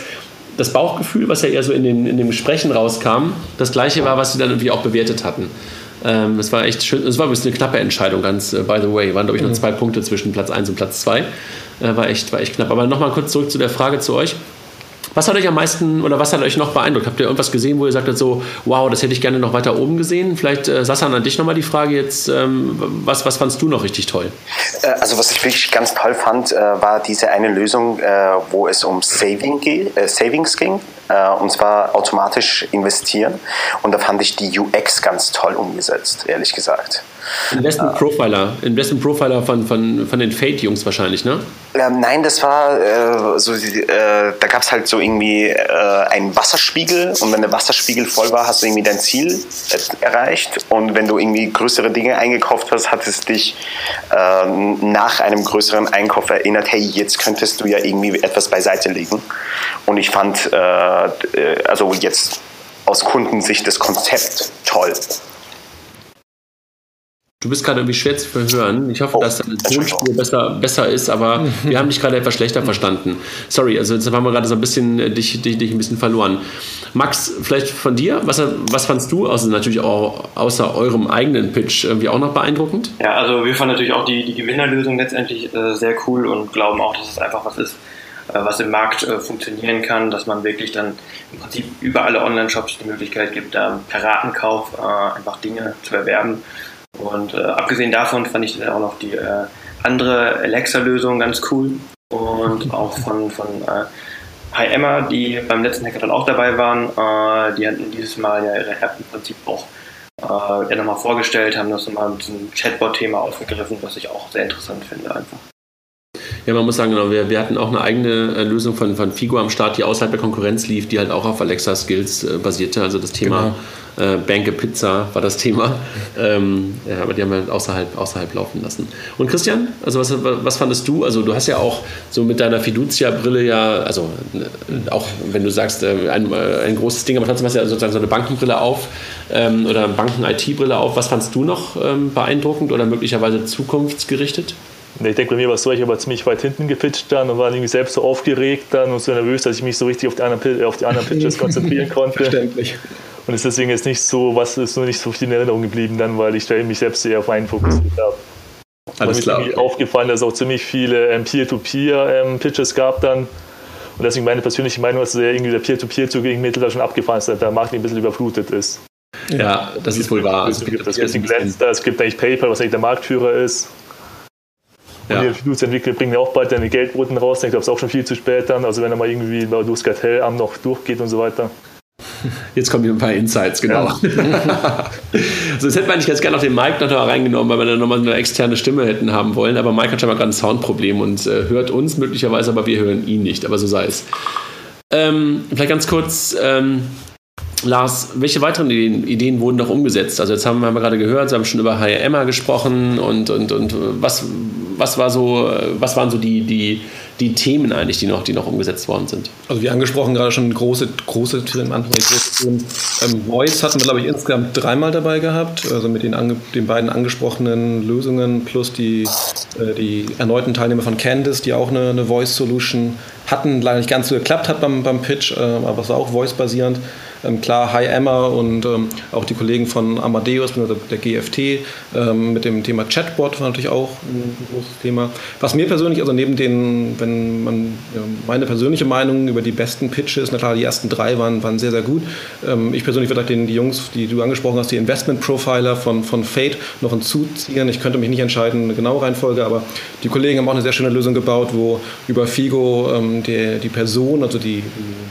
das Bauchgefühl, was ja eher so in den, in den Gesprächen rauskam, das Gleiche war, was sie dann irgendwie auch bewertet hatten. Ähm, es war echt schön, es war ein bisschen eine knappe Entscheidung, ganz uh, by the way. Waren, glaube ich, nur mhm. zwei Punkte zwischen Platz 1 und Platz 2. Äh, war, echt, war echt knapp. Aber nochmal kurz zurück zu der Frage zu euch Was hat euch am meisten oder was hat euch noch beeindruckt? Habt ihr irgendwas gesehen, wo ihr sagt so, wow, das hätte ich gerne noch weiter oben gesehen? Vielleicht, äh, Sassan, an dich nochmal die Frage jetzt, ähm, was, was fandst du noch richtig toll? Äh, also was ich wirklich ganz toll fand, äh, war diese eine Lösung, äh, wo es um Saving äh, Savings ging äh, und zwar automatisch investieren. Und da fand ich die UX ganz toll umgesetzt, ehrlich gesagt. Investment Profiler, Investment Profiler von, von, von den Fate-Jungs wahrscheinlich, ne? Ähm, nein, das war äh, so, äh, da gab es halt so irgendwie äh, einen Wasserspiegel und wenn der Wasserspiegel voll war, hast du irgendwie dein Ziel erreicht und wenn du irgendwie größere Dinge eingekauft hast, hat es dich äh, nach einem größeren Einkauf erinnert, hey, jetzt könntest du ja irgendwie etwas beiseite legen und ich fand, äh, äh, also jetzt aus Kundensicht das Konzept toll. Du bist gerade irgendwie schwer zu verhören. Ich hoffe, oh, dass deine Tonspur besser, besser ist, aber wir haben dich gerade etwas schlechter verstanden. Sorry, also jetzt haben wir gerade so ein bisschen äh, dich, dich, dich ein bisschen verloren. Max, vielleicht von dir, was, was fandst du, außer natürlich auch außer eurem eigenen Pitch, irgendwie auch noch beeindruckend? Ja, also wir fanden natürlich auch die, die Gewinnerlösung letztendlich äh, sehr cool und glauben auch, dass es einfach was ist, äh, was im Markt äh, funktionieren kann, dass man wirklich dann im Prinzip über alle Online-Shops die Möglichkeit gibt, da per Ratenkauf äh, einfach Dinge zu erwerben und äh, abgesehen davon fand ich dann auch noch die äh, andere Alexa-Lösung ganz cool. Und auch von, von äh, Hi Emma, die beim letzten Hackathon auch dabei waren, äh, die hatten dieses Mal ja ihre App im Prinzip auch äh, ja nochmal vorgestellt, haben das nochmal mit diesem Chatbot-Thema aufgegriffen, was ich auch sehr interessant finde einfach. Ja, man muss sagen, genau, wir, wir hatten auch eine eigene äh, Lösung von, von Figo am Start, die außerhalb der Konkurrenz lief, die halt auch auf Alexa Skills äh, basierte. Also das Thema genau. Äh, Banke Pizza war das Thema. Ähm, ja, aber die haben wir außerhalb, außerhalb laufen lassen. Und Christian, also was, was fandest du? Also du hast ja auch so mit deiner Fiducia-Brille ja, also äh, auch wenn du sagst, äh, ein, äh, ein großes Ding, aber trotzdem hast du ja sozusagen so eine Bankenbrille auf ähm, oder Banken-IT-Brille auf. Was fandst du noch ähm, beeindruckend oder möglicherweise zukunftsgerichtet? Ich denke, bei mir war es so, ich habe ziemlich weit hinten gepitcht dann und war irgendwie selbst so aufgeregt dann und so nervös, dass ich mich so richtig auf die anderen, auf die anderen Pitches konzentrieren konnte. Verständlich. Und es ist deswegen jetzt nicht so, was ist nur nicht so viel in Erinnerung geblieben dann, weil ich mich selbst sehr auf einen fokussiert habe. Alles klar. Mir ist aufgefallen, dass es auch ziemlich viele ähm, Peer-to-Peer-Pitches ähm, gab dann. Und deswegen meine persönliche Meinung, dass irgendwie der Peer-to-Peer-Zug gegen Mittel da schon abgefahren ist, dass der Markt ein bisschen überflutet ist. Ja, das ist wohl wahr. Also, es gibt, es gibt eigentlich PayPal, was eigentlich der Marktführer ist. Und ja. die Fiducia-Entwickler bringen ja auch bald deine Geldboten raus. Ich glaube, es ist auch schon viel zu spät dann. Also wenn er mal irgendwie durchs Kartellamt noch durchgeht und so weiter. Jetzt kommen hier ein paar Insights, genau. Ja. so, jetzt hätten wir eigentlich ganz gerne auf den Mike noch reingenommen, weil wir dann nochmal eine externe Stimme hätten haben wollen. Aber Mike hat schon mal gerade ein Soundproblem und äh, hört uns möglicherweise, aber wir hören ihn nicht. Aber so sei es. Ähm, vielleicht ganz kurz. Ähm, Lars, welche weiteren Ideen, Ideen, wurden noch umgesetzt? Also jetzt haben wir gerade gehört, Sie haben schon über HRMA gesprochen und, und, und was, was, war so, was waren so die, die, die Themen eigentlich, die noch, die noch umgesetzt worden sind? Also wie angesprochen, gerade schon große, große Themen. Ähm, Voice hatten wir, glaube ich, insgesamt dreimal dabei gehabt, also mit den, ange, den beiden angesprochenen Lösungen plus die, äh, die erneuten Teilnehmer von Candice, die auch eine, eine Voice-Solution hatten. Leider nicht ganz so geklappt hat beim, beim Pitch, äh, aber es war auch voice-basierend. Ähm, klar, Hi Emma und ähm, auch die Kollegen von Amadeus, der GFT, ähm, mit dem Thema Chatbot war natürlich auch ein großes Thema. Was mir persönlich, also neben den, wenn man ja, meine persönliche Meinung über die besten Pitches, na klar, die ersten drei waren, waren sehr, sehr gut. Ähm, ich persönlich würde den die Jungs, die du angesprochen hast, die Investment Profiler von, von Fate noch hinzuziehen. Ich könnte mich nicht entscheiden, eine genaue Reihenfolge, aber die Kollegen haben auch eine sehr schöne Lösung gebaut, wo über Figo ähm, die, die Person, also die,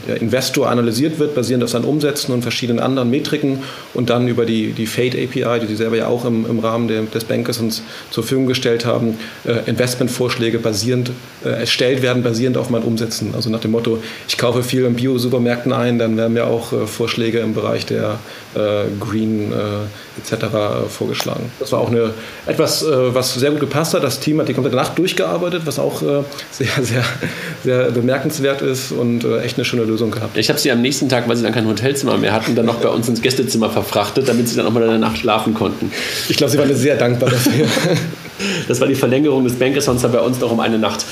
der Investor analysiert wird, basierend auf seinen Umsätzen umsetzen und verschiedenen anderen Metriken und dann über die, die Fate API, die Sie selber ja auch im, im Rahmen der, des Bankers uns zur Verfügung gestellt haben, äh, Investmentvorschläge basierend äh, erstellt werden, basierend auf meinen Umsätzen. Also nach dem Motto, ich kaufe viel in Bio-Supermärkten ein, dann werden mir auch äh, Vorschläge im Bereich der äh, Green äh, etc. vorgeschlagen. Das war auch eine, etwas, äh, was sehr gut gepasst hat. Das Team hat die komplette Nacht durchgearbeitet, was auch sehr, sehr, sehr bemerkenswert ist und echt eine schöne Lösung gehabt. Ich habe sie am nächsten Tag, weil sie dann kein Hotelzimmer mehr hatten, dann noch bei uns ins Gästezimmer verfrachtet, damit sie dann auch mal in der Nacht schlafen konnten. Ich glaube, sie waren sehr dankbar dafür. Das war die Verlängerung des Bankathons bei uns noch um eine Nacht.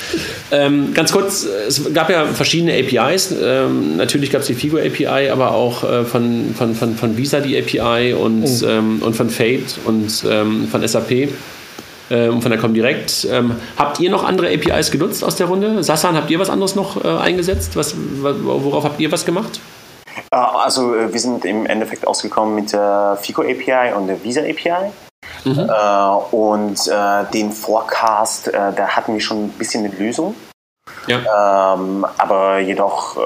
Ähm, ganz kurz, es gab ja verschiedene APIs. Ähm, natürlich gab es die Figo API, aber auch äh, von, von, von, von Visa die API und, mhm. ähm, und von Fate und ähm, von SAP. ähm, von der Comdirect. Ähm, habt ihr noch andere APIs genutzt aus der Runde? Sassan, habt ihr was anderes noch äh, eingesetzt? Was, worauf habt ihr was gemacht? Also wir sind im Endeffekt ausgekommen mit der FICO API und der Visa API. Mhm. Äh, und äh, den Forecast, äh, da hatten wir schon ein bisschen eine Lösung. Ja. Ähm, aber jedoch äh,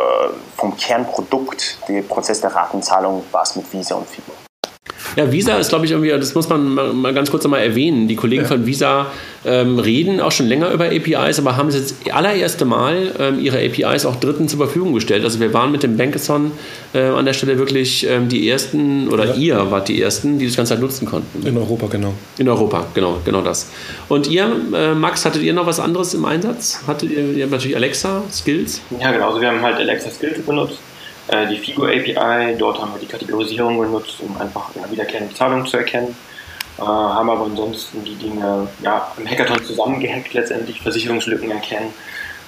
vom Kernprodukt, der Prozess der Ratenzahlung, war es mit Visa und FICO. Ja, Visa ist, glaube ich, irgendwie, das muss man mal, ganz kurz einmal erwähnen. Die Kollegen ja. von Visa ähm, reden auch schon länger über APIs, aber haben jetzt das allererste Mal ähm, ihre APIs auch Dritten zur Verfügung gestellt. Also wir waren mit dem Bankathon äh, an der Stelle wirklich ähm, die Ersten, oder ja. ihr wart die Ersten, die das Ganze halt nutzen konnten. In Europa, genau. In Europa, genau, genau das. Und ihr, äh, Max, hattet ihr noch was anderes im Einsatz? Hattet ihr, ihr habt natürlich Alexa, Skills? Ja, genau, also wir haben halt Alexa Skills benutzt äh, die Figo API. Dort haben wir die Kategorisierung genutzt, um einfach ja, wiederkehrende Zahlungen zu erkennen. Äh, haben aber ansonsten die Dinge ja, im Hackathon zusammengehackt, letztendlich Versicherungslücken erkennen,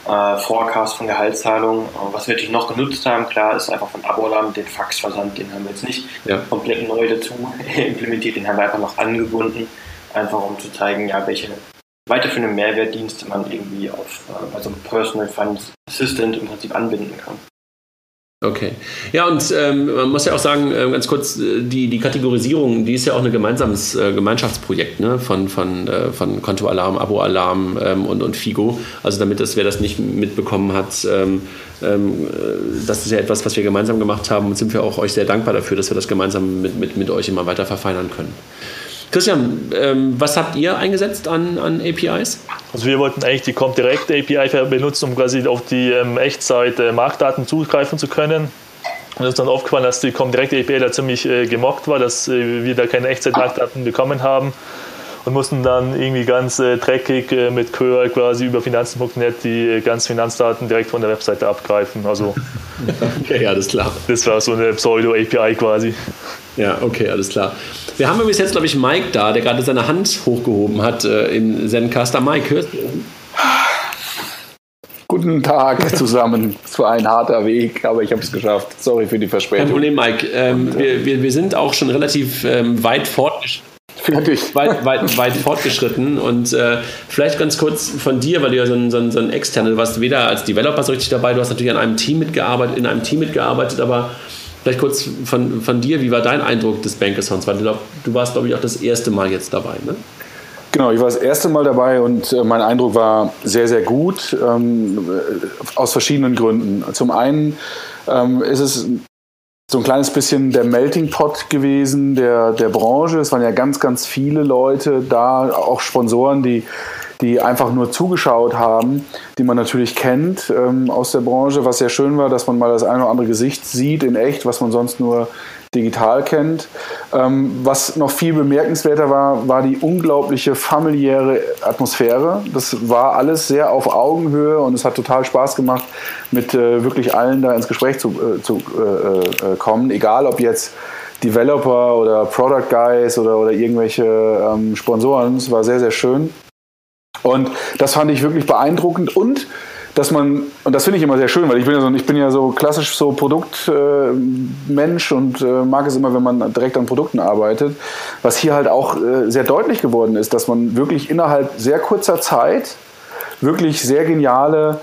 äh, Forecast von Gehaltszahlungen. Äh, was wir natürlich noch genutzt haben, klar, ist einfach von Abolam den Faxversand, den haben wir jetzt nicht ja. komplett neu dazu implementiert, den haben wir einfach noch angebunden, einfach um zu zeigen, ja, welche weiterführenden Mehrwertdienste man irgendwie auf äh, also Personal Funds Assistant im Prinzip anbinden kann. Okay. Ja, und ähm, man muss ja auch sagen, äh, ganz kurz, äh, die, die Kategorisierung, die ist ja auch ein gemeinsames äh, Gemeinschaftsprojekt ne? von, von, äh, von Kontoalarm, Abo-Alarm ähm, und, und Figo. Also damit das, wer das nicht mitbekommen hat, ähm, ähm, äh, das ist ja etwas, was wir gemeinsam gemacht haben und sind wir auch euch sehr dankbar dafür, dass wir das gemeinsam mit, mit, mit euch immer weiter verfeinern können. Christian, ähm, was habt ihr eingesetzt an, an APIs? Also wir wollten eigentlich die Comdirect API benutzen, um quasi auf die ähm, Echtzeit-Marktdaten zugreifen zu können. Und es ist dann aufgefallen, dass die Comdirect API da ziemlich äh, gemockt war, dass äh, wir da keine Echtzeit-Marktdaten bekommen haben und mussten dann irgendwie ganz äh, dreckig äh, mit Curl quasi über finanzen.net die äh, ganzen Finanzdaten direkt von der Webseite abgreifen. Also okay, alles klar. Das war so eine Pseudo-API quasi. Ja, okay, alles klar. Wir haben bis jetzt, glaube ich, Mike da, der gerade seine Hand hochgehoben hat äh, im Zencaster. Mike, hörst du? Guten Tag zusammen. Es war ein harter Weg, aber ich habe es geschafft. Sorry für die Verspätung. Kein Problem, Mike. Ähm, Und, äh, wir, wir, wir sind auch schon relativ ähm, weit fortgeschritten. Fertig. Weit, weit, weit fortgeschritten. Und äh, vielleicht ganz kurz von dir, weil du ja so ein, so ein, so ein Externer, du warst weder als Developer so richtig dabei, du hast natürlich an einem Team mitgearbeitet, in einem Team mitgearbeitet, aber Vielleicht kurz von, von dir, wie war dein Eindruck des Bankathons? Weil du, du warst, glaube ich, auch das erste Mal jetzt dabei, ne? Genau, ich war das erste Mal dabei und äh, mein Eindruck war sehr, sehr gut, ähm, aus verschiedenen Gründen. Zum einen ähm, ist es so ein kleines bisschen der Melting Pot gewesen der, der Branche. Es waren ja ganz, ganz viele Leute da, auch Sponsoren, die die einfach nur zugeschaut haben, die man natürlich kennt ähm, aus der Branche, was sehr schön war, dass man mal das eine oder andere Gesicht sieht in echt, was man sonst nur digital kennt. Ähm, was noch viel bemerkenswerter war, war die unglaubliche familiäre Atmosphäre. Das war alles sehr auf Augenhöhe und es hat total Spaß gemacht, mit äh, wirklich allen da ins Gespräch zu, äh, zu äh, äh kommen, egal ob jetzt Developer oder Product Guys oder, oder irgendwelche ähm, Sponsoren. Es war sehr, sehr schön. Und das fand ich wirklich beeindruckend und dass man, und das finde ich immer sehr schön, weil ich bin ja so, ich bin ja so klassisch so Produktmensch äh, und äh, mag es immer, wenn man direkt an Produkten arbeitet. Was hier halt auch äh, sehr deutlich geworden ist, dass man wirklich innerhalb sehr kurzer Zeit wirklich sehr geniale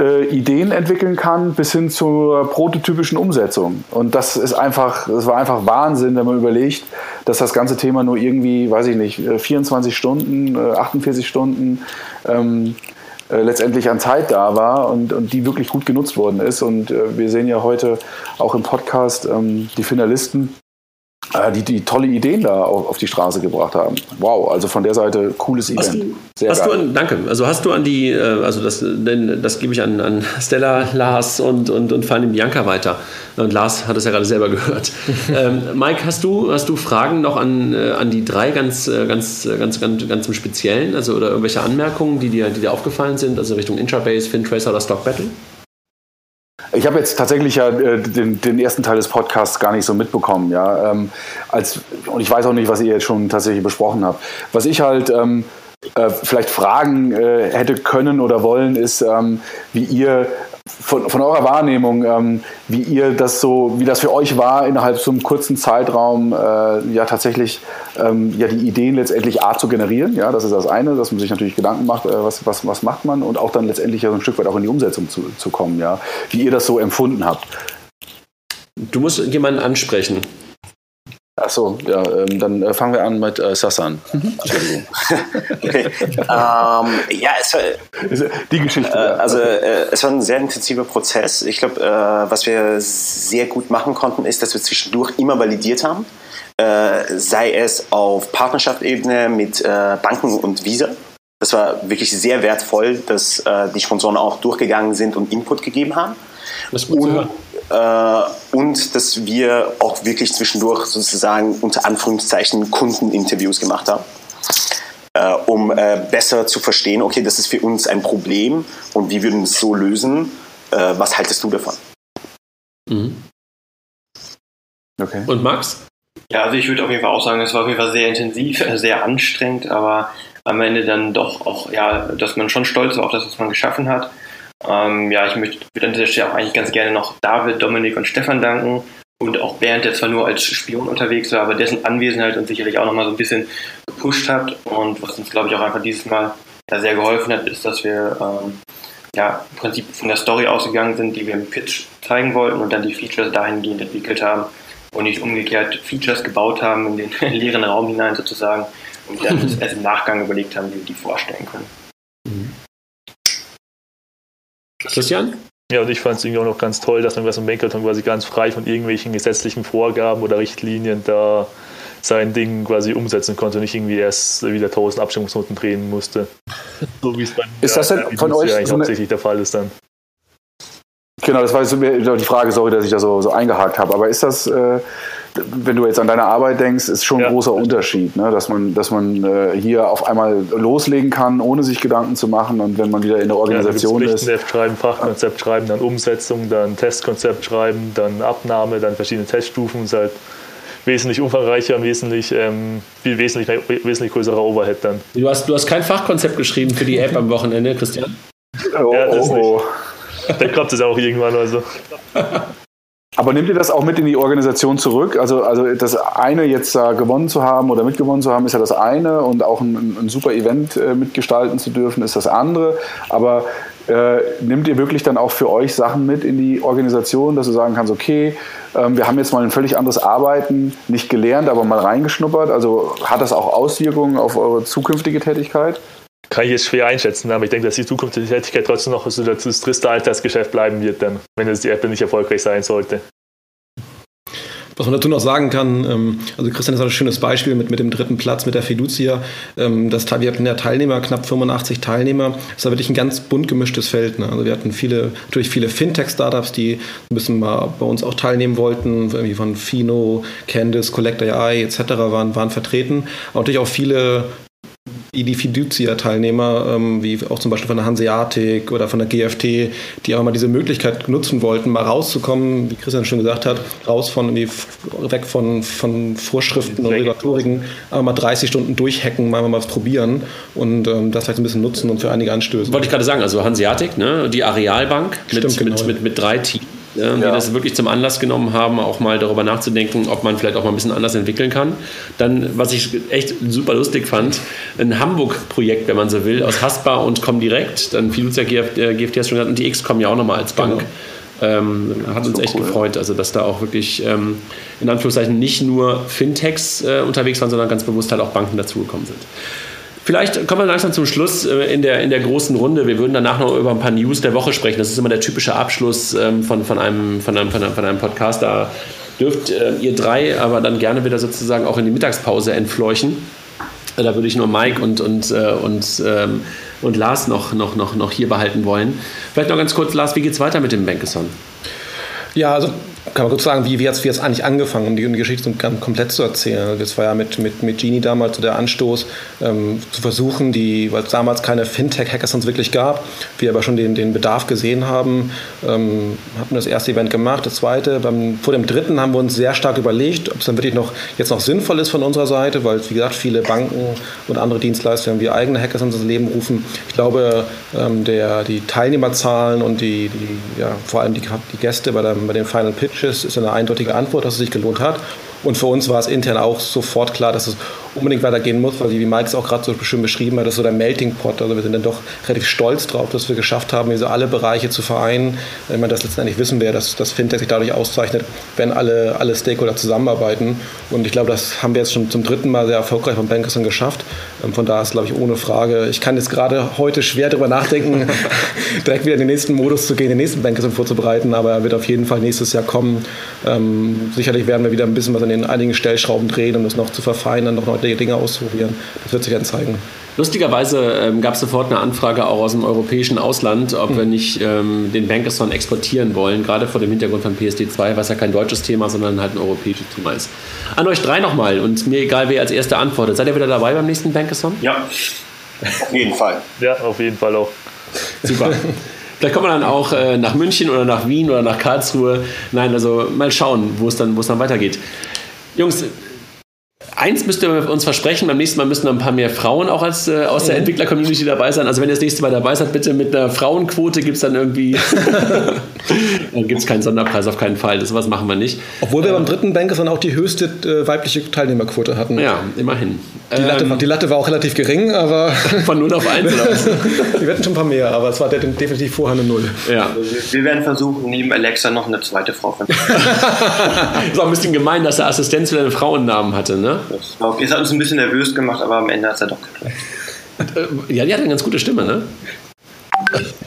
äh, Ideen entwickeln kann, bis hin zur prototypischen Umsetzung. Und das ist einfach, das war einfach Wahnsinn, wenn man überlegt, dass das ganze Thema nur irgendwie, weiß ich nicht, 24 äh, Stunden, 48 äh, Stunden ähm, äh, letztendlich an Zeit da war und, und die wirklich gut genutzt worden ist. Und äh, wir sehen ja heute auch im Podcast ähm, die Finalisten, die, die tolle Ideen da auf, auf, die Straße gebracht haben. Wow, also von der Seite cooles Event. Hast du, Sehr hast geil. Du an, danke. Also hast du an die, äh, also das, das gebe ich an, an Stella, Lars und, und, und vor allem Bianca weiter. Und Lars hat es ja gerade selber gehört. ähm, Mike, hast du, hast du Fragen noch an, äh, an die drei ganz, ganz, ganz, ganz, ganz im Speziellen? Also oder irgendwelche Anmerkungen, die dir, die dir aufgefallen sind, also Richtung Intrabase, FinTracer oder Stock Battle? Ich habe jetzt tatsächlich ja äh, den, den, ersten Teil des Podcasts gar nicht so mitbekommen, ja. Ähm, als, und ich weiß auch nicht, was ihr jetzt schon tatsächlich besprochen habt. Was ich halt ähm, äh, vielleicht fragen äh, hätte können oder wollen, ist, ähm, wie ihr von, von eurer Wahrnehmung, ähm, wie ihr das so, wie das für euch war, innerhalb so einem kurzen Zeitraum äh, ja tatsächlich ähm, ja die Ideen letztendlich A zu generieren, ja, das ist das eine, dass man sich natürlich Gedanken macht, äh, was, was, was macht man und auch dann letztendlich ja so ein Stück weit auch in die Umsetzung zu, zu kommen, ja, wie ihr das so empfunden habt. Du musst jemanden ansprechen. Achso, ja, ähm, dann äh, fangen wir an mit äh, Sassan. Mhm. Entschuldigung. okay. ähm, ja, es war, die Geschichte. Äh, also äh, es war ein sehr intensiver Prozess. Ich glaube, äh, was wir sehr gut machen konnten, ist, dass wir zwischendurch immer validiert haben, äh, sei es auf Partnerschaftsebene mit Banken und Visa. Das war wirklich sehr wertvoll, dass die Sponsoren auch durchgegangen sind und Input gegeben haben. Das ist gut und, zu hören äh, und dass wir auch wirklich zwischendurch sozusagen unter Anführungszeichen Kundeninterviews gemacht haben, äh, um äh, besser zu verstehen, okay, das ist für uns ein Problem und wie würden wir es so lösen, äh, was haltest du davon? Mhm. Okay. Und Max? Ja, also ich würde auf jeden Fall auch sagen, es war auf jeden Fall sehr intensiv, sehr anstrengend, aber am Ende dann doch auch, ja, dass man schon stolz ist auf das, was man geschaffen hat. Ähm, ja, ich möchte an dieser Stelle auch eigentlich ganz gerne noch David, Dominik und Stefan danken und auch Bernd, der zwar nur als Spion unterwegs war, aber dessen Anwesenheit uns sicherlich auch nochmal so ein bisschen gepusht hat und was uns, glaube ich, auch einfach dieses Mal ja, sehr geholfen hat, ist, dass wir ähm, ja, im Prinzip von der Story ausgegangen sind, die wir im Pitch zeigen wollten und dann die Features dahingehend entwickelt haben und nicht umgekehrt Features gebaut haben in den leeren Raum hinein sozusagen und dann erst im Nachgang überlegt haben, wie wir die vorstellen können. Mhm. Christian? Ja, und ich fand es irgendwie auch noch ganz toll, dass man was im Bankerton quasi ganz frei von irgendwelchen gesetzlichen Vorgaben oder Richtlinien da sein Ding quasi umsetzen konnte und nicht irgendwie erst wieder tausend Abstimmungsnoten drehen musste. So wie es beim ist das denn von euch eigentlich so hauptsächlich der Fall ist dann. Genau, das war so die Frage, sorry, dass ich da so, so eingehakt habe. Aber ist das, äh, wenn du jetzt an deine Arbeit denkst, ist schon ein ja. großer Unterschied, ne? dass man, dass man äh, hier auf einmal loslegen kann, ohne sich Gedanken zu machen. Und wenn man wieder in der Organisation ja, ist. schreiben, Fachkonzept schreiben, dann Umsetzung, dann Testkonzept schreiben, dann Abnahme, dann verschiedene Teststufen. ist halt wesentlich umfangreicher und wesentlich, ähm, viel wesentlich, wesentlich größerer Overhead dann. Du hast, du hast kein Fachkonzept geschrieben für die App am Wochenende, Christian? Oh, ja, das oh. Nicht. Dann kommt es auch irgendwann also. Aber nehmt ihr das auch mit in die Organisation zurück? Also, also das eine jetzt da gewonnen zu haben oder mitgewonnen zu haben, ist ja das eine und auch ein, ein super Event äh, mitgestalten zu dürfen, ist das andere. Aber äh, nehmt ihr wirklich dann auch für euch Sachen mit in die Organisation, dass du sagen kannst, okay, ähm, wir haben jetzt mal ein völlig anderes Arbeiten, nicht gelernt, aber mal reingeschnuppert. Also hat das auch Auswirkungen auf eure zukünftige Tätigkeit? Kann ich jetzt schwer einschätzen, aber ich denke, dass die zukünftige Tätigkeit trotzdem noch so das triste Alltagsgeschäft bleiben wird, dann, wenn jetzt die App nicht erfolgreich sein sollte. Was man dazu noch sagen kann, ähm, also Christian ist ein schönes Beispiel mit, mit dem dritten Platz, mit der Fiducia. Ähm, das, wir hatten ja Teilnehmer, knapp 85 Teilnehmer. Das war wirklich ein ganz bunt gemischtes Feld. Ne? Also wir hatten viele, natürlich viele Fintech-Startups, die ein bisschen mal bei uns auch teilnehmen wollten, irgendwie von Fino, Candice, Collector AI etc. waren, waren vertreten. Aber natürlich auch viele die Fiducia-Teilnehmer, ähm, wie auch zum Beispiel von der Hanseatic oder von der GFT, die auch mal diese Möglichkeit nutzen wollten, mal rauszukommen, wie Christian schon gesagt hat, raus von weg von, von Vorschriften und Regulatoriken, aber mal 30 Stunden durchhacken, mal, mal was probieren und ähm, das vielleicht ein bisschen nutzen und für einige anstößen. Wollte ich gerade sagen, also Hanseatic, ne, die Arealbank Stimmt, mit, genau. mit, mit, mit drei Teams die ja. das wirklich zum Anlass genommen haben, auch mal darüber nachzudenken, ob man vielleicht auch mal ein bisschen anders entwickeln kann. Dann, was ich echt super lustig fand, ein Hamburg-Projekt, wenn man so will, aus Haspa und Comdirect, dann Fiducia GFT äh, hast schon gesagt, und die X kommen ja auch nochmal als Bank. Genau. Ähm, hat uns echt cool. gefreut, also dass da auch wirklich ähm, in Anführungszeichen nicht nur Fintechs äh, unterwegs waren, sondern ganz bewusst halt auch Banken dazugekommen sind. Vielleicht kommen wir langsam zum Schluss äh, in der, in der großen Runde. Wir würden danach noch über ein paar News der Woche sprechen. Das ist immer der typische Abschluss ähm, von, von, einem, von, einem, von, einem, von einem Podcast. Da dürft äh, ihr drei aber dann gerne wieder sozusagen auch in die Mittagspause entfleuchen. Äh, da würde ich nur Mike und, und, und, ähm, und Lars noch, noch, noch, noch hier behalten wollen. Vielleicht noch ganz kurz, Lars, wie geht es weiter mit dem Bankathon? Ja, also kann man kurz sagen, wie, wie hat es eigentlich angefangen, um die, Geschichte komplett zu erzählen. Das war ja mit, mit, mit Genie damals so der Anstoß, ähm, zu versuchen, die, weil es damals keine Fintech-Hackathons wirklich gab, wir aber schon den, den Bedarf gesehen haben, ähm, haben wir das erste Event gemacht. Das zweite, beim, vor dem dritten haben wir uns sehr stark überlegt, ob es dann wirklich noch jetzt noch sinnvoll ist von unserer Seite, weil, wie gesagt, viele Banken und andere Dienstleister irgendwie eigene Hackathons ins Leben rufen. Ich glaube, ähm, der, die Teilnehmerzahlen und die, die ja, vor allem die, die Gäste bei, der, bei den Final Ist eine eindeutige Antwort, dass es sich gelohnt hat. Und für uns war es intern auch sofort klar, dass es unbedingt weitergehen muss, weil wie Mike es auch gerade so schön beschrieben hat, das ist so der Melting Pot. Also wir sind dann doch relativ stolz drauf, dass wir geschafft haben, diese alle Bereiche zu vereinen. Wenn man das letztendlich wissen wäre, dass das Fintech sich dadurch auszeichnet, wenn alle, alle Stakeholder zusammenarbeiten. Und ich glaube, das haben wir jetzt schon zum dritten Mal sehr erfolgreich von Bankerson geschafft. Ähm, von da ist, glaube ich, ohne Frage. Ich kann jetzt gerade heute schwer darüber nachdenken, direkt wieder in den nächsten Modus zu gehen, den nächsten Bankerson vorzubereiten, aber er wird auf jeden Fall nächstes Jahr kommen. Ähm, sicherlich werden wir wieder ein bisschen was an den einigen Stellschrauben drehen, um das noch zu verfeinern, noch neue Dinge auszuprobieren. Das wird sich dann zeigen. Lustigerweise ähm, gab es sofort eine Anfrage auch aus dem europäischen Ausland, ob mhm. wir nicht ähm, den Bankathon exportieren wollen, gerade vor dem Hintergrund von PSD2, was ja kein deutsches Thema, sondern halt ein europäisches Thema ist. An euch drei nochmal und mir egal, wer als Erster antwortet. Seid ihr wieder dabei beim nächsten Bankathon? Ja, auf jeden Fall. Ja, auf jeden Fall auch. Super. Vielleicht kommt man dann auch äh, nach München oder nach Wien oder nach Karlsruhe. Nein, also mal schauen, wo es dann, dann weitergeht. Jungs, Eins müsst ihr uns versprechen, beim nächsten Mal müssen ein paar mehr Frauen auch als, äh, aus der mhm. Entwickler-Community dabei sein. Also wenn ihr das nächste Mal dabei seid, bitte mit einer Frauenquote gibt es dann irgendwie, dann gibt es keinen Sonderpreis, auf keinen Fall. Das was machen wir nicht. Obwohl wir ähm, beim dritten Banker dann auch die höchste äh, weibliche Teilnehmerquote hatten. Ja, immerhin. Die Latte, ähm, die Latte, war auch relativ gering, aber... Von 0 auf 1 oder was? wir hatten schon ein paar mehr, aber es war definitiv vorher eine Null. Ja. Also wir werden versuchen, neben Alexa noch eine zweite Frau zu finden. das war ein bisschen gemein, dass der Assistenz wieder einen Frauennamen hatte, ne? Das, das hat uns ein bisschen nervös gemacht, aber am Ende hat es ja doch geklappt. Ja, die hat eine ganz gute Stimme, ne?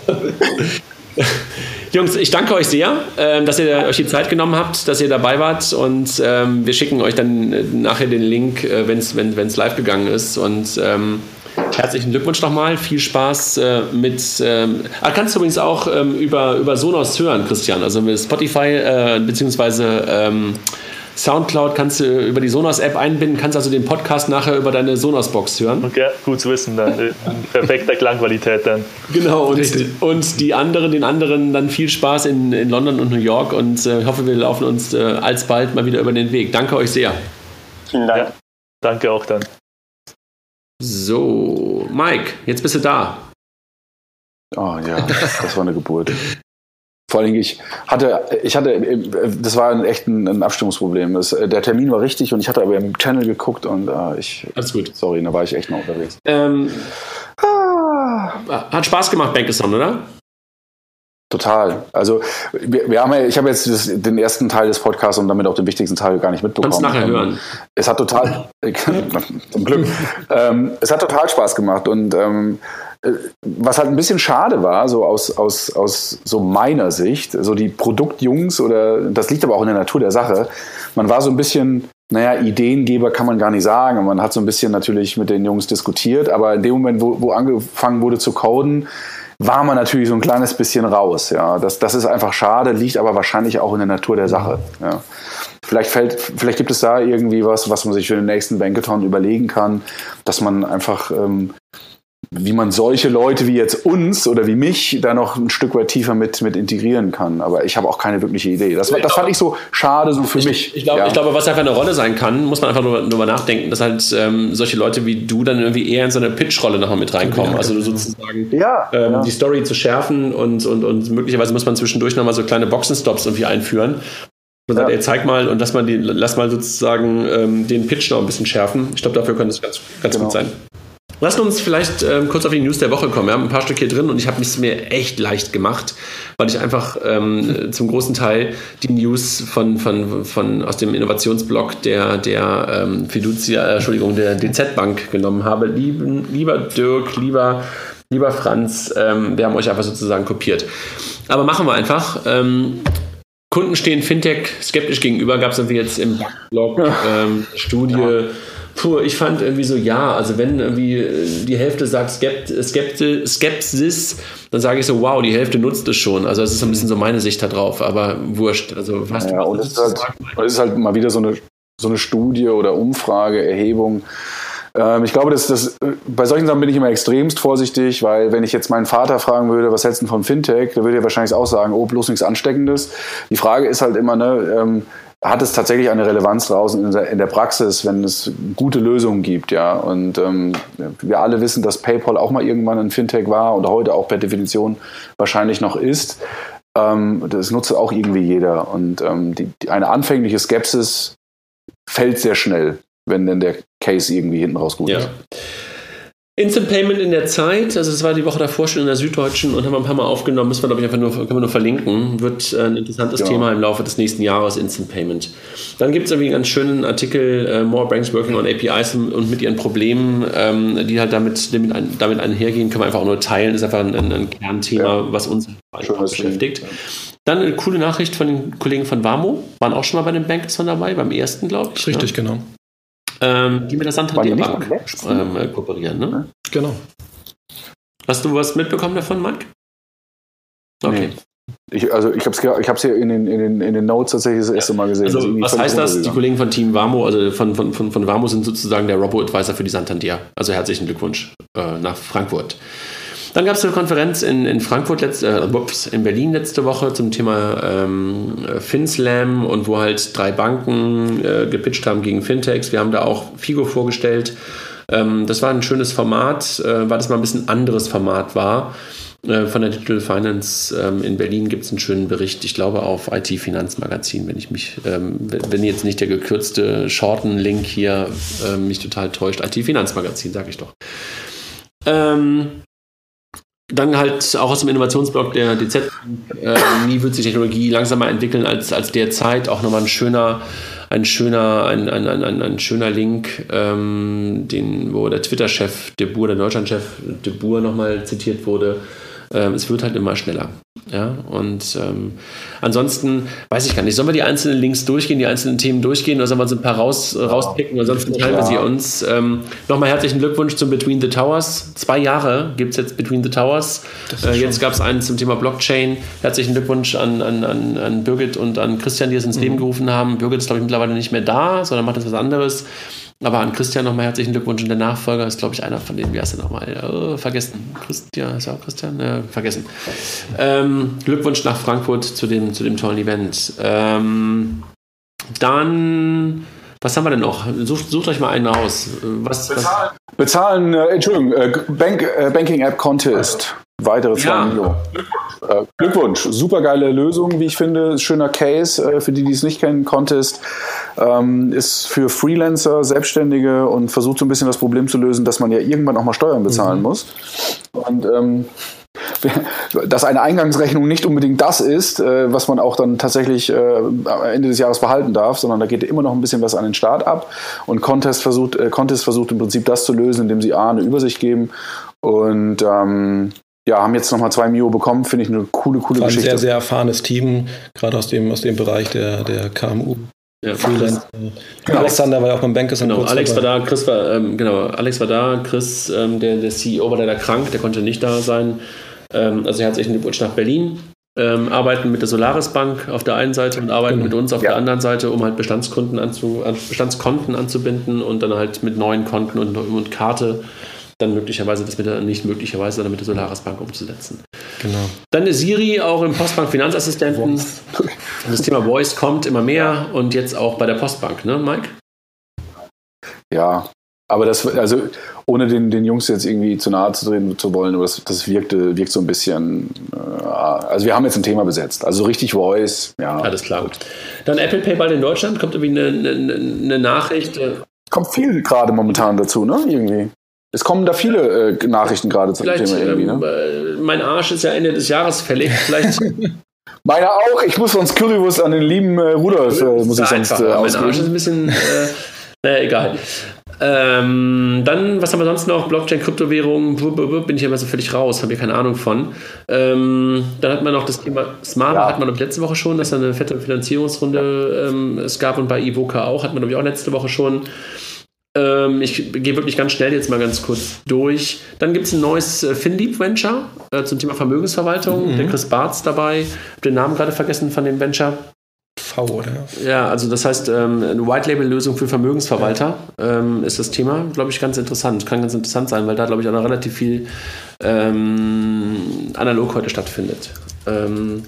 Jungs, ich danke euch sehr, ähm, dass ihr euch die Zeit genommen habt, dass ihr dabei wart und ähm, wir schicken euch dann äh, nachher den Link, äh, wenn es live gegangen ist und ähm, herzlichen Glückwunsch nochmal, viel Spaß äh, mit, ah, kannst du übrigens auch über, über Sonos hören, Christian, also mit Spotify beziehungsweise ähm, Soundcloud kannst du über die Sonos-App einbinden, kannst also den Podcast nachher über deine Sonos-Box hören. Okay, gut zu wissen dann. Perfekter Klangqualität dann. Genau, und, und die anderen, den anderen dann viel Spaß in, in London und New York und äh, ich hoffe, wir laufen uns äh, alsbald mal wieder über den Weg. Danke euch sehr. Vielen Dank. Ja, danke auch dann. So, Mike, jetzt bist du da. Oh ja, das war eine Geburt. Vor allem, ich hatte, ich hatte, das war echt ein, ein Abstimmungsproblem. Das, der Termin war richtig und ich hatte aber im Channel geguckt und äh, ich. Alles gut. Sorry, da war ich echt noch unterwegs. Ähm, ah. Hat Spaß gemacht, Bankeson, oder? Total. Also wir, wir haben ja, ich habe jetzt das, den ersten Teil des Podcasts und damit auch den wichtigsten Teil gar nicht mitbekommen. Kannst nachher hören. Es hat total, zum Glück, ähm, es hat total Spaß gemacht und ähm, äh, was halt ein bisschen schade war, so aus, aus, aus so meiner Sicht, so die Produktjungs oder das liegt aber auch in der Natur der Sache, man war so ein bisschen, naja, Ideengeber kann man gar nicht sagen. Man hat so ein bisschen natürlich mit den Jungs diskutiert, aber in dem Moment, wo, wo angefangen wurde zu coden, war man natürlich so ein kleines bisschen raus. Ja, das, das ist einfach schade, liegt aber wahrscheinlich auch in der Natur der Sache. Ja. Vielleicht, fällt, vielleicht gibt es da irgendwie was, was man sich für den nächsten Bankathon überlegen kann, dass man einfach ähm, wie man solche Leute wie jetzt uns oder wie mich da noch ein Stück weit tiefer mit, mit integrieren kann. Aber ich habe auch keine wirkliche Idee. Das, das fand ich so schade so für ich, mich. Ich glaube, ja. glaube, was einfach eine Rolle sein kann, muss man einfach nur darüber nachdenken, dass halt ähm, solche Leute wie du dann irgendwie eher in so eine Pitch-Rolle nochmal mit reinkommen. Also sozusagen ja, ähm, ja. die Story zu schärfen und, und, und möglicherweise muss man zwischendurch nochmal so kleine Boxenstops irgendwie einführen. Man sagt, ey, zeig mal und lass mal, die, lass mal sozusagen ähm, den Pitch noch ein bisschen schärfen. Ich glaube, dafür könnte es ganz, ganz genau. gut sein. Lass uns vielleicht ähm, kurz auf die News der Woche kommen. Wir haben ein paar Stück hier drin und ich habe es mir echt leicht gemacht, weil ich einfach ähm, zum großen Teil die News von, von, von aus dem Innovationsblock der, der ähm, Fiducia, äh, Entschuldigung, der DZ Bank genommen habe. Lieben, lieber Dirk, lieber, lieber Franz, ähm, wir haben euch einfach sozusagen kopiert. Aber machen wir einfach. Ähm, Kunden stehen Fintech skeptisch gegenüber, gab es irgendwie jetzt im Blog ähm, Studie. Ja Puh, ich fand irgendwie so, ja, also wenn irgendwie äh, die Hälfte sagt Skept, Skepti, Skepsis, dann sage ich so, wow, die Hälfte nutzt es schon. Also das ist ein bisschen so meine Sicht da drauf, aber wurscht. Also was ja, und es ist, halt, es ist halt mal wieder so eine, so eine Studie oder Umfrage, Erhebung. Ähm, ich glaube, dass das, bei solchen Sachen bin ich immer extremst vorsichtig, weil wenn ich jetzt meinen Vater fragen würde, was hältst du von Fintech, der würde er wahrscheinlich auch sagen, oh, bloß nichts Ansteckendes. Die Frage ist halt immer, ne, ähm, hat es tatsächlich eine Relevanz draußen in der, in der, Praxis, wenn es gute Lösungen gibt, ja. Und ähm, wir alle wissen, dass PayPal auch mal irgendwann ein Fintech war oder heute auch per Definition wahrscheinlich noch ist. Ähm, das nutzt auch irgendwie jeder. Und ähm, die, die, eine anfängliche Skepsis fällt sehr schnell, wenn denn der Case irgendwie hinten raus gut ja. ist. Instant Payment in der Zeit, also es war die Woche davor schon in der Süddeutschen und haben wir ein paar Mal aufgenommen, müssen wir glaube ich einfach nur, können wir nur verlinken, wird ein interessantes ja. Thema im Laufe des nächsten Jahres, Instant Payment. Dann gibt es irgendwie einen ganz schönen Artikel, uh, More Banks Working on APIs und mit ihren Problemen, ähm, die halt damit, damit, ein, damit einhergehen, können wir einfach auch nur teilen, ist einfach ein, ein, ein Kernthema, ja. was uns beschäftigt. Dann eine coole Nachricht von den Kollegen von Wamo, waren auch schon mal bei den Bankathon dabei, beim ersten, glaube ich. Richtig, ne? genau ähm, die mit der Santander Bank ähm, äh, kooperieren. Ne? Genau. Hast du was mitbekommen davon, Mike? Okay. Nee. Ich, also ich habe es hier in den, in, den, in den Notes tatsächlich das erste Mal gesehen. Also, was heißt das? Die Kollegen von Team Vamo, also von, von, von, von Vamo sind sozusagen der Robo-Advisor für die Santander. Also herzlichen Glückwunsch äh, nach Frankfurt. Dann gab es eine Konferenz in, in Frankfurt, letzte, äh, ups, in Berlin letzte Woche zum Thema ähm, FinSlam und wo halt drei Banken äh, gepitcht haben gegen Fintechs. Wir haben da auch Figo vorgestellt. Ähm, das war ein schönes Format, äh, weil das mal ein bisschen anderes Format war. Äh, von der Digital Finance ähm, in Berlin gibt es einen schönen Bericht, ich glaube auf IT Finanzmagazin, wenn ich mich, ähm, wenn jetzt nicht der gekürzte Shorten-Link hier äh, mich total täuscht. IT Finanzmagazin, sage ich doch. Ähm, dann halt auch aus dem Innovationsblock der DZ, äh, nie wird sich Technologie langsamer entwickeln als, als derzeit. Auch nochmal ein schöner, ein schöner, ein, ein, ein, ein schöner Link, ähm, den, wo der Twitter-Chef De Boer, der Deutschland-Chef De Boer nochmal zitiert wurde. Ähm, es wird halt immer schneller. Ja, und ähm, ansonsten weiß ich gar nicht, sollen wir die einzelnen Links durchgehen, die einzelnen Themen durchgehen oder sollen wir so ein paar raus, äh, rauspicken? Ansonsten teilen wir sie uns. Ähm, Nochmal herzlichen Glückwunsch zum Between the Towers. Zwei Jahre gibt es jetzt Between the Towers. Äh, jetzt gab es einen zum Thema Blockchain. Herzlichen Glückwunsch an, an, an, an Birgit und an Christian, die es ins mhm. Leben gerufen haben. Birgit ist, glaube ich, mittlerweile nicht mehr da, sondern macht jetzt was anderes. Aber an Christian nochmal herzlichen Glückwunsch. Und der Nachfolger ist, glaube ich, einer von denen, wie heißt er nochmal? Oh, vergessen. Christian, ist auch Christian? Äh, vergessen. Ähm, Glückwunsch nach Frankfurt zu dem, zu dem tollen Event. Ähm, dann, was haben wir denn noch? Sucht, sucht euch mal einen aus. Was, Bezahlen, was? Bezahlen äh, Entschuldigung, äh, Bank, äh, Banking App Contest. Weitere 2 ja. Milo. Äh, Glückwunsch. Super geile Lösung, wie ich finde. Schöner Case äh, für die, die es nicht kennen. Contest ähm, ist für Freelancer, Selbstständige und versucht so ein bisschen das Problem zu lösen, dass man ja irgendwann auch mal Steuern bezahlen mhm. muss. Und ähm, dass eine Eingangsrechnung nicht unbedingt das ist, äh, was man auch dann tatsächlich äh, am Ende des Jahres behalten darf, sondern da geht immer noch ein bisschen was an den Staat ab. Und Contest versucht, äh, Contest versucht im Prinzip das zu lösen, indem sie A, eine Übersicht geben und ähm, ja, haben jetzt nochmal zwei Mio bekommen, finde ich eine coole, coole Geschichte. Ein sehr, sehr erfahrenes Team, gerade aus dem, aus dem Bereich der, der KMU. Ja, Freelance. Genau. Alexander war ja auch beim Bankers genau, Alex dabei. war da, Chris war, ähm, genau, Alex war da, Chris, ähm, der, der CEO war leider krank, der konnte nicht da sein. Ähm, also herzlichen Glückwunsch nach Berlin. Ähm, arbeiten mit der Solaris Bank auf der einen Seite und arbeiten genau. mit uns auf ja. der anderen Seite, um halt Bestandskunden anzu, Bestandskonten anzubinden und dann halt mit neuen Konten und, und Karte dann möglicherweise das mit der, nicht möglicherweise, sondern mit der Solaris Bank umzusetzen. Genau. Dann ist Siri auch im Postbank Finanzassistenten. Das Thema Voice kommt immer mehr und jetzt auch bei der Postbank, ne, Mike? Ja, aber das, also ohne den, den Jungs jetzt irgendwie zu nahe zu treten zu wollen, aber das, das wirkte, wirkt so ein bisschen. Äh, also wir haben jetzt ein Thema besetzt. Also richtig Voice, ja. Alles klar. Gut. Dann Apple Pay bald in Deutschland, kommt irgendwie eine, eine, eine Nachricht. Kommt viel gerade momentan dazu, ne? Irgendwie. Es kommen da viele äh, Nachrichten gerade zum Vielleicht, Thema irgendwie. Ne? Ähm, mein Arsch ist ja Ende des Jahres fällig. Vielleicht. Meiner auch. Ich muss sonst Currywurst an den lieben äh, Rudolf, äh, muss ich sonst äh, Mein Arsch ist ein bisschen. Äh, naja, egal. Ähm, dann, was haben wir sonst noch? Blockchain, Kryptowährungen, bin ich ja immer so völlig raus, habe ich keine Ahnung von. Ähm, dann hat man noch das Thema Smart, ja. hat man letzte Woche schon, dass da eine fette Finanzierungsrunde ähm, es gab und bei Ivoca auch, hat man glaube ich auch letzte Woche schon. Ähm, ich gehe wirklich ganz schnell jetzt mal ganz kurz durch. Dann gibt es ein neues äh, FinLeap Venture äh, zum Thema Vermögensverwaltung. Mhm. Der Chris Bartz dabei. Ich habe den Namen gerade vergessen von dem Venture. V, oder? Ja, also das heißt, ähm, eine White-Label-Lösung für Vermögensverwalter ja. ähm, ist das Thema, glaube ich, ganz interessant. Kann ganz interessant sein, weil da, glaube ich, auch noch relativ viel ähm, analog heute stattfindet. Ähm,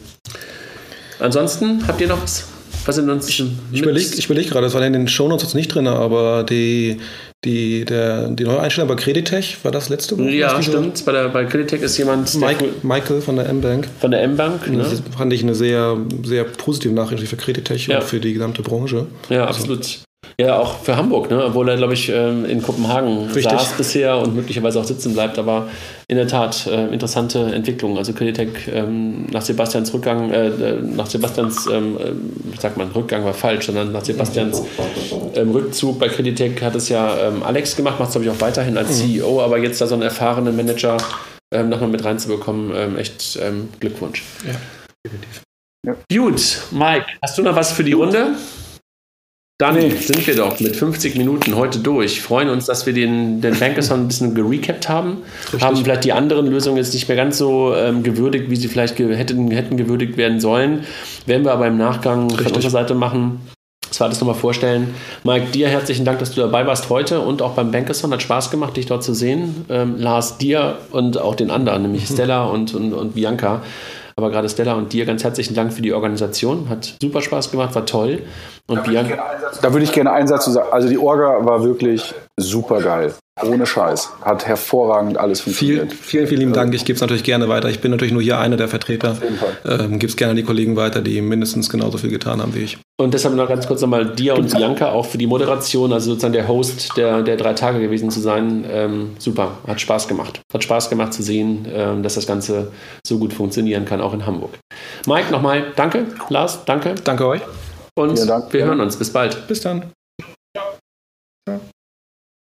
ansonsten, habt ihr noch was? Was sind uns ich, ich überlege überleg gerade, das war in den Shownotes jetzt nicht drin, aber die, die, der, die neue Einstellung bei Creditech, war das letzte Woche? Ja, stimmt. Bei, der, bei Creditech ist jemand. Mike, Michael von der M-Bank. Von der M-Bank. Ne? Das fand ich eine sehr, sehr positive Nachricht für Creditech ja. und für die gesamte Branche. Ja, also. absolut. Ja, auch für Hamburg, ne? obwohl er, glaube ich, ähm, in Kopenhagen Richtig. saß bisher und möglicherweise auch sitzen bleibt. Aber in der Tat äh, interessante Entwicklung. Also Creditec ähm, nach Sebastians Rückgang, äh, äh nach Sebastians, ähm, äh, sagt man, Rückgang war falsch, sondern nach Sebastians ähm, Rückzug bei Creditec hat es ja ähm, Alex gemacht, macht es, glaube ich, auch weiterhin als mhm. CEO, aber jetzt da so einen erfahrenen Manager ähm, nochmal mit reinzubekommen, ähm, echt Glückwunsch. Ja, definitiv. Ja. Gut, Mike, hast du noch was für die Runde? Dann sind wir doch mit 50 Minuten heute durch. Freuen uns, dass wir den, den Bankathon ein bisschen gerecapt haben. Richtig. Haben vielleicht die anderen Lösungen jetzt nicht mehr ganz so ähm, gewürdigt, wie sie vielleicht ge hätten, hätten gewürdigt werden sollen. Werden wir aber im Nachgang Richtig. von unserer Seite machen. Das war alles nochmal vorstellen. Mike, dir herzlichen Dank, dass du dabei warst heute und auch beim Bankathon. Hat Spaß gemacht, dich dort zu sehen. Ähm, Lars, dir und auch den anderen, nämlich Stella und, und, und Bianca. Aber gerade Stella und dir ganz herzlichen Dank für die Organisation. Hat super Spaß gemacht, war toll. Und da würde ich gerne einen Satz zu sagen. Also die Orga war wirklich super geil. Ohne Scheiß. Hat hervorragend alles funktioniert. Viel, vielen, vielen lieben Dank. Ich gebe es natürlich gerne weiter. Ich bin natürlich nur hier einer der Vertreter. Auf jeden Fall. Ähm, gebe es gerne an die Kollegen weiter, die mindestens genauso viel getan haben wie ich. Und deshalb noch ganz kurz nochmal dir und Bianca auch für die Moderation, also sozusagen der Host der, der drei Tage gewesen zu sein. Ähm, super, hat Spaß gemacht. Hat Spaß gemacht zu sehen, ähm, dass das Ganze so gut funktionieren kann, auch in Hamburg. Mike, nochmal danke. Lars, danke. Danke euch. Und wir hören uns. Bis bald. Bis dann.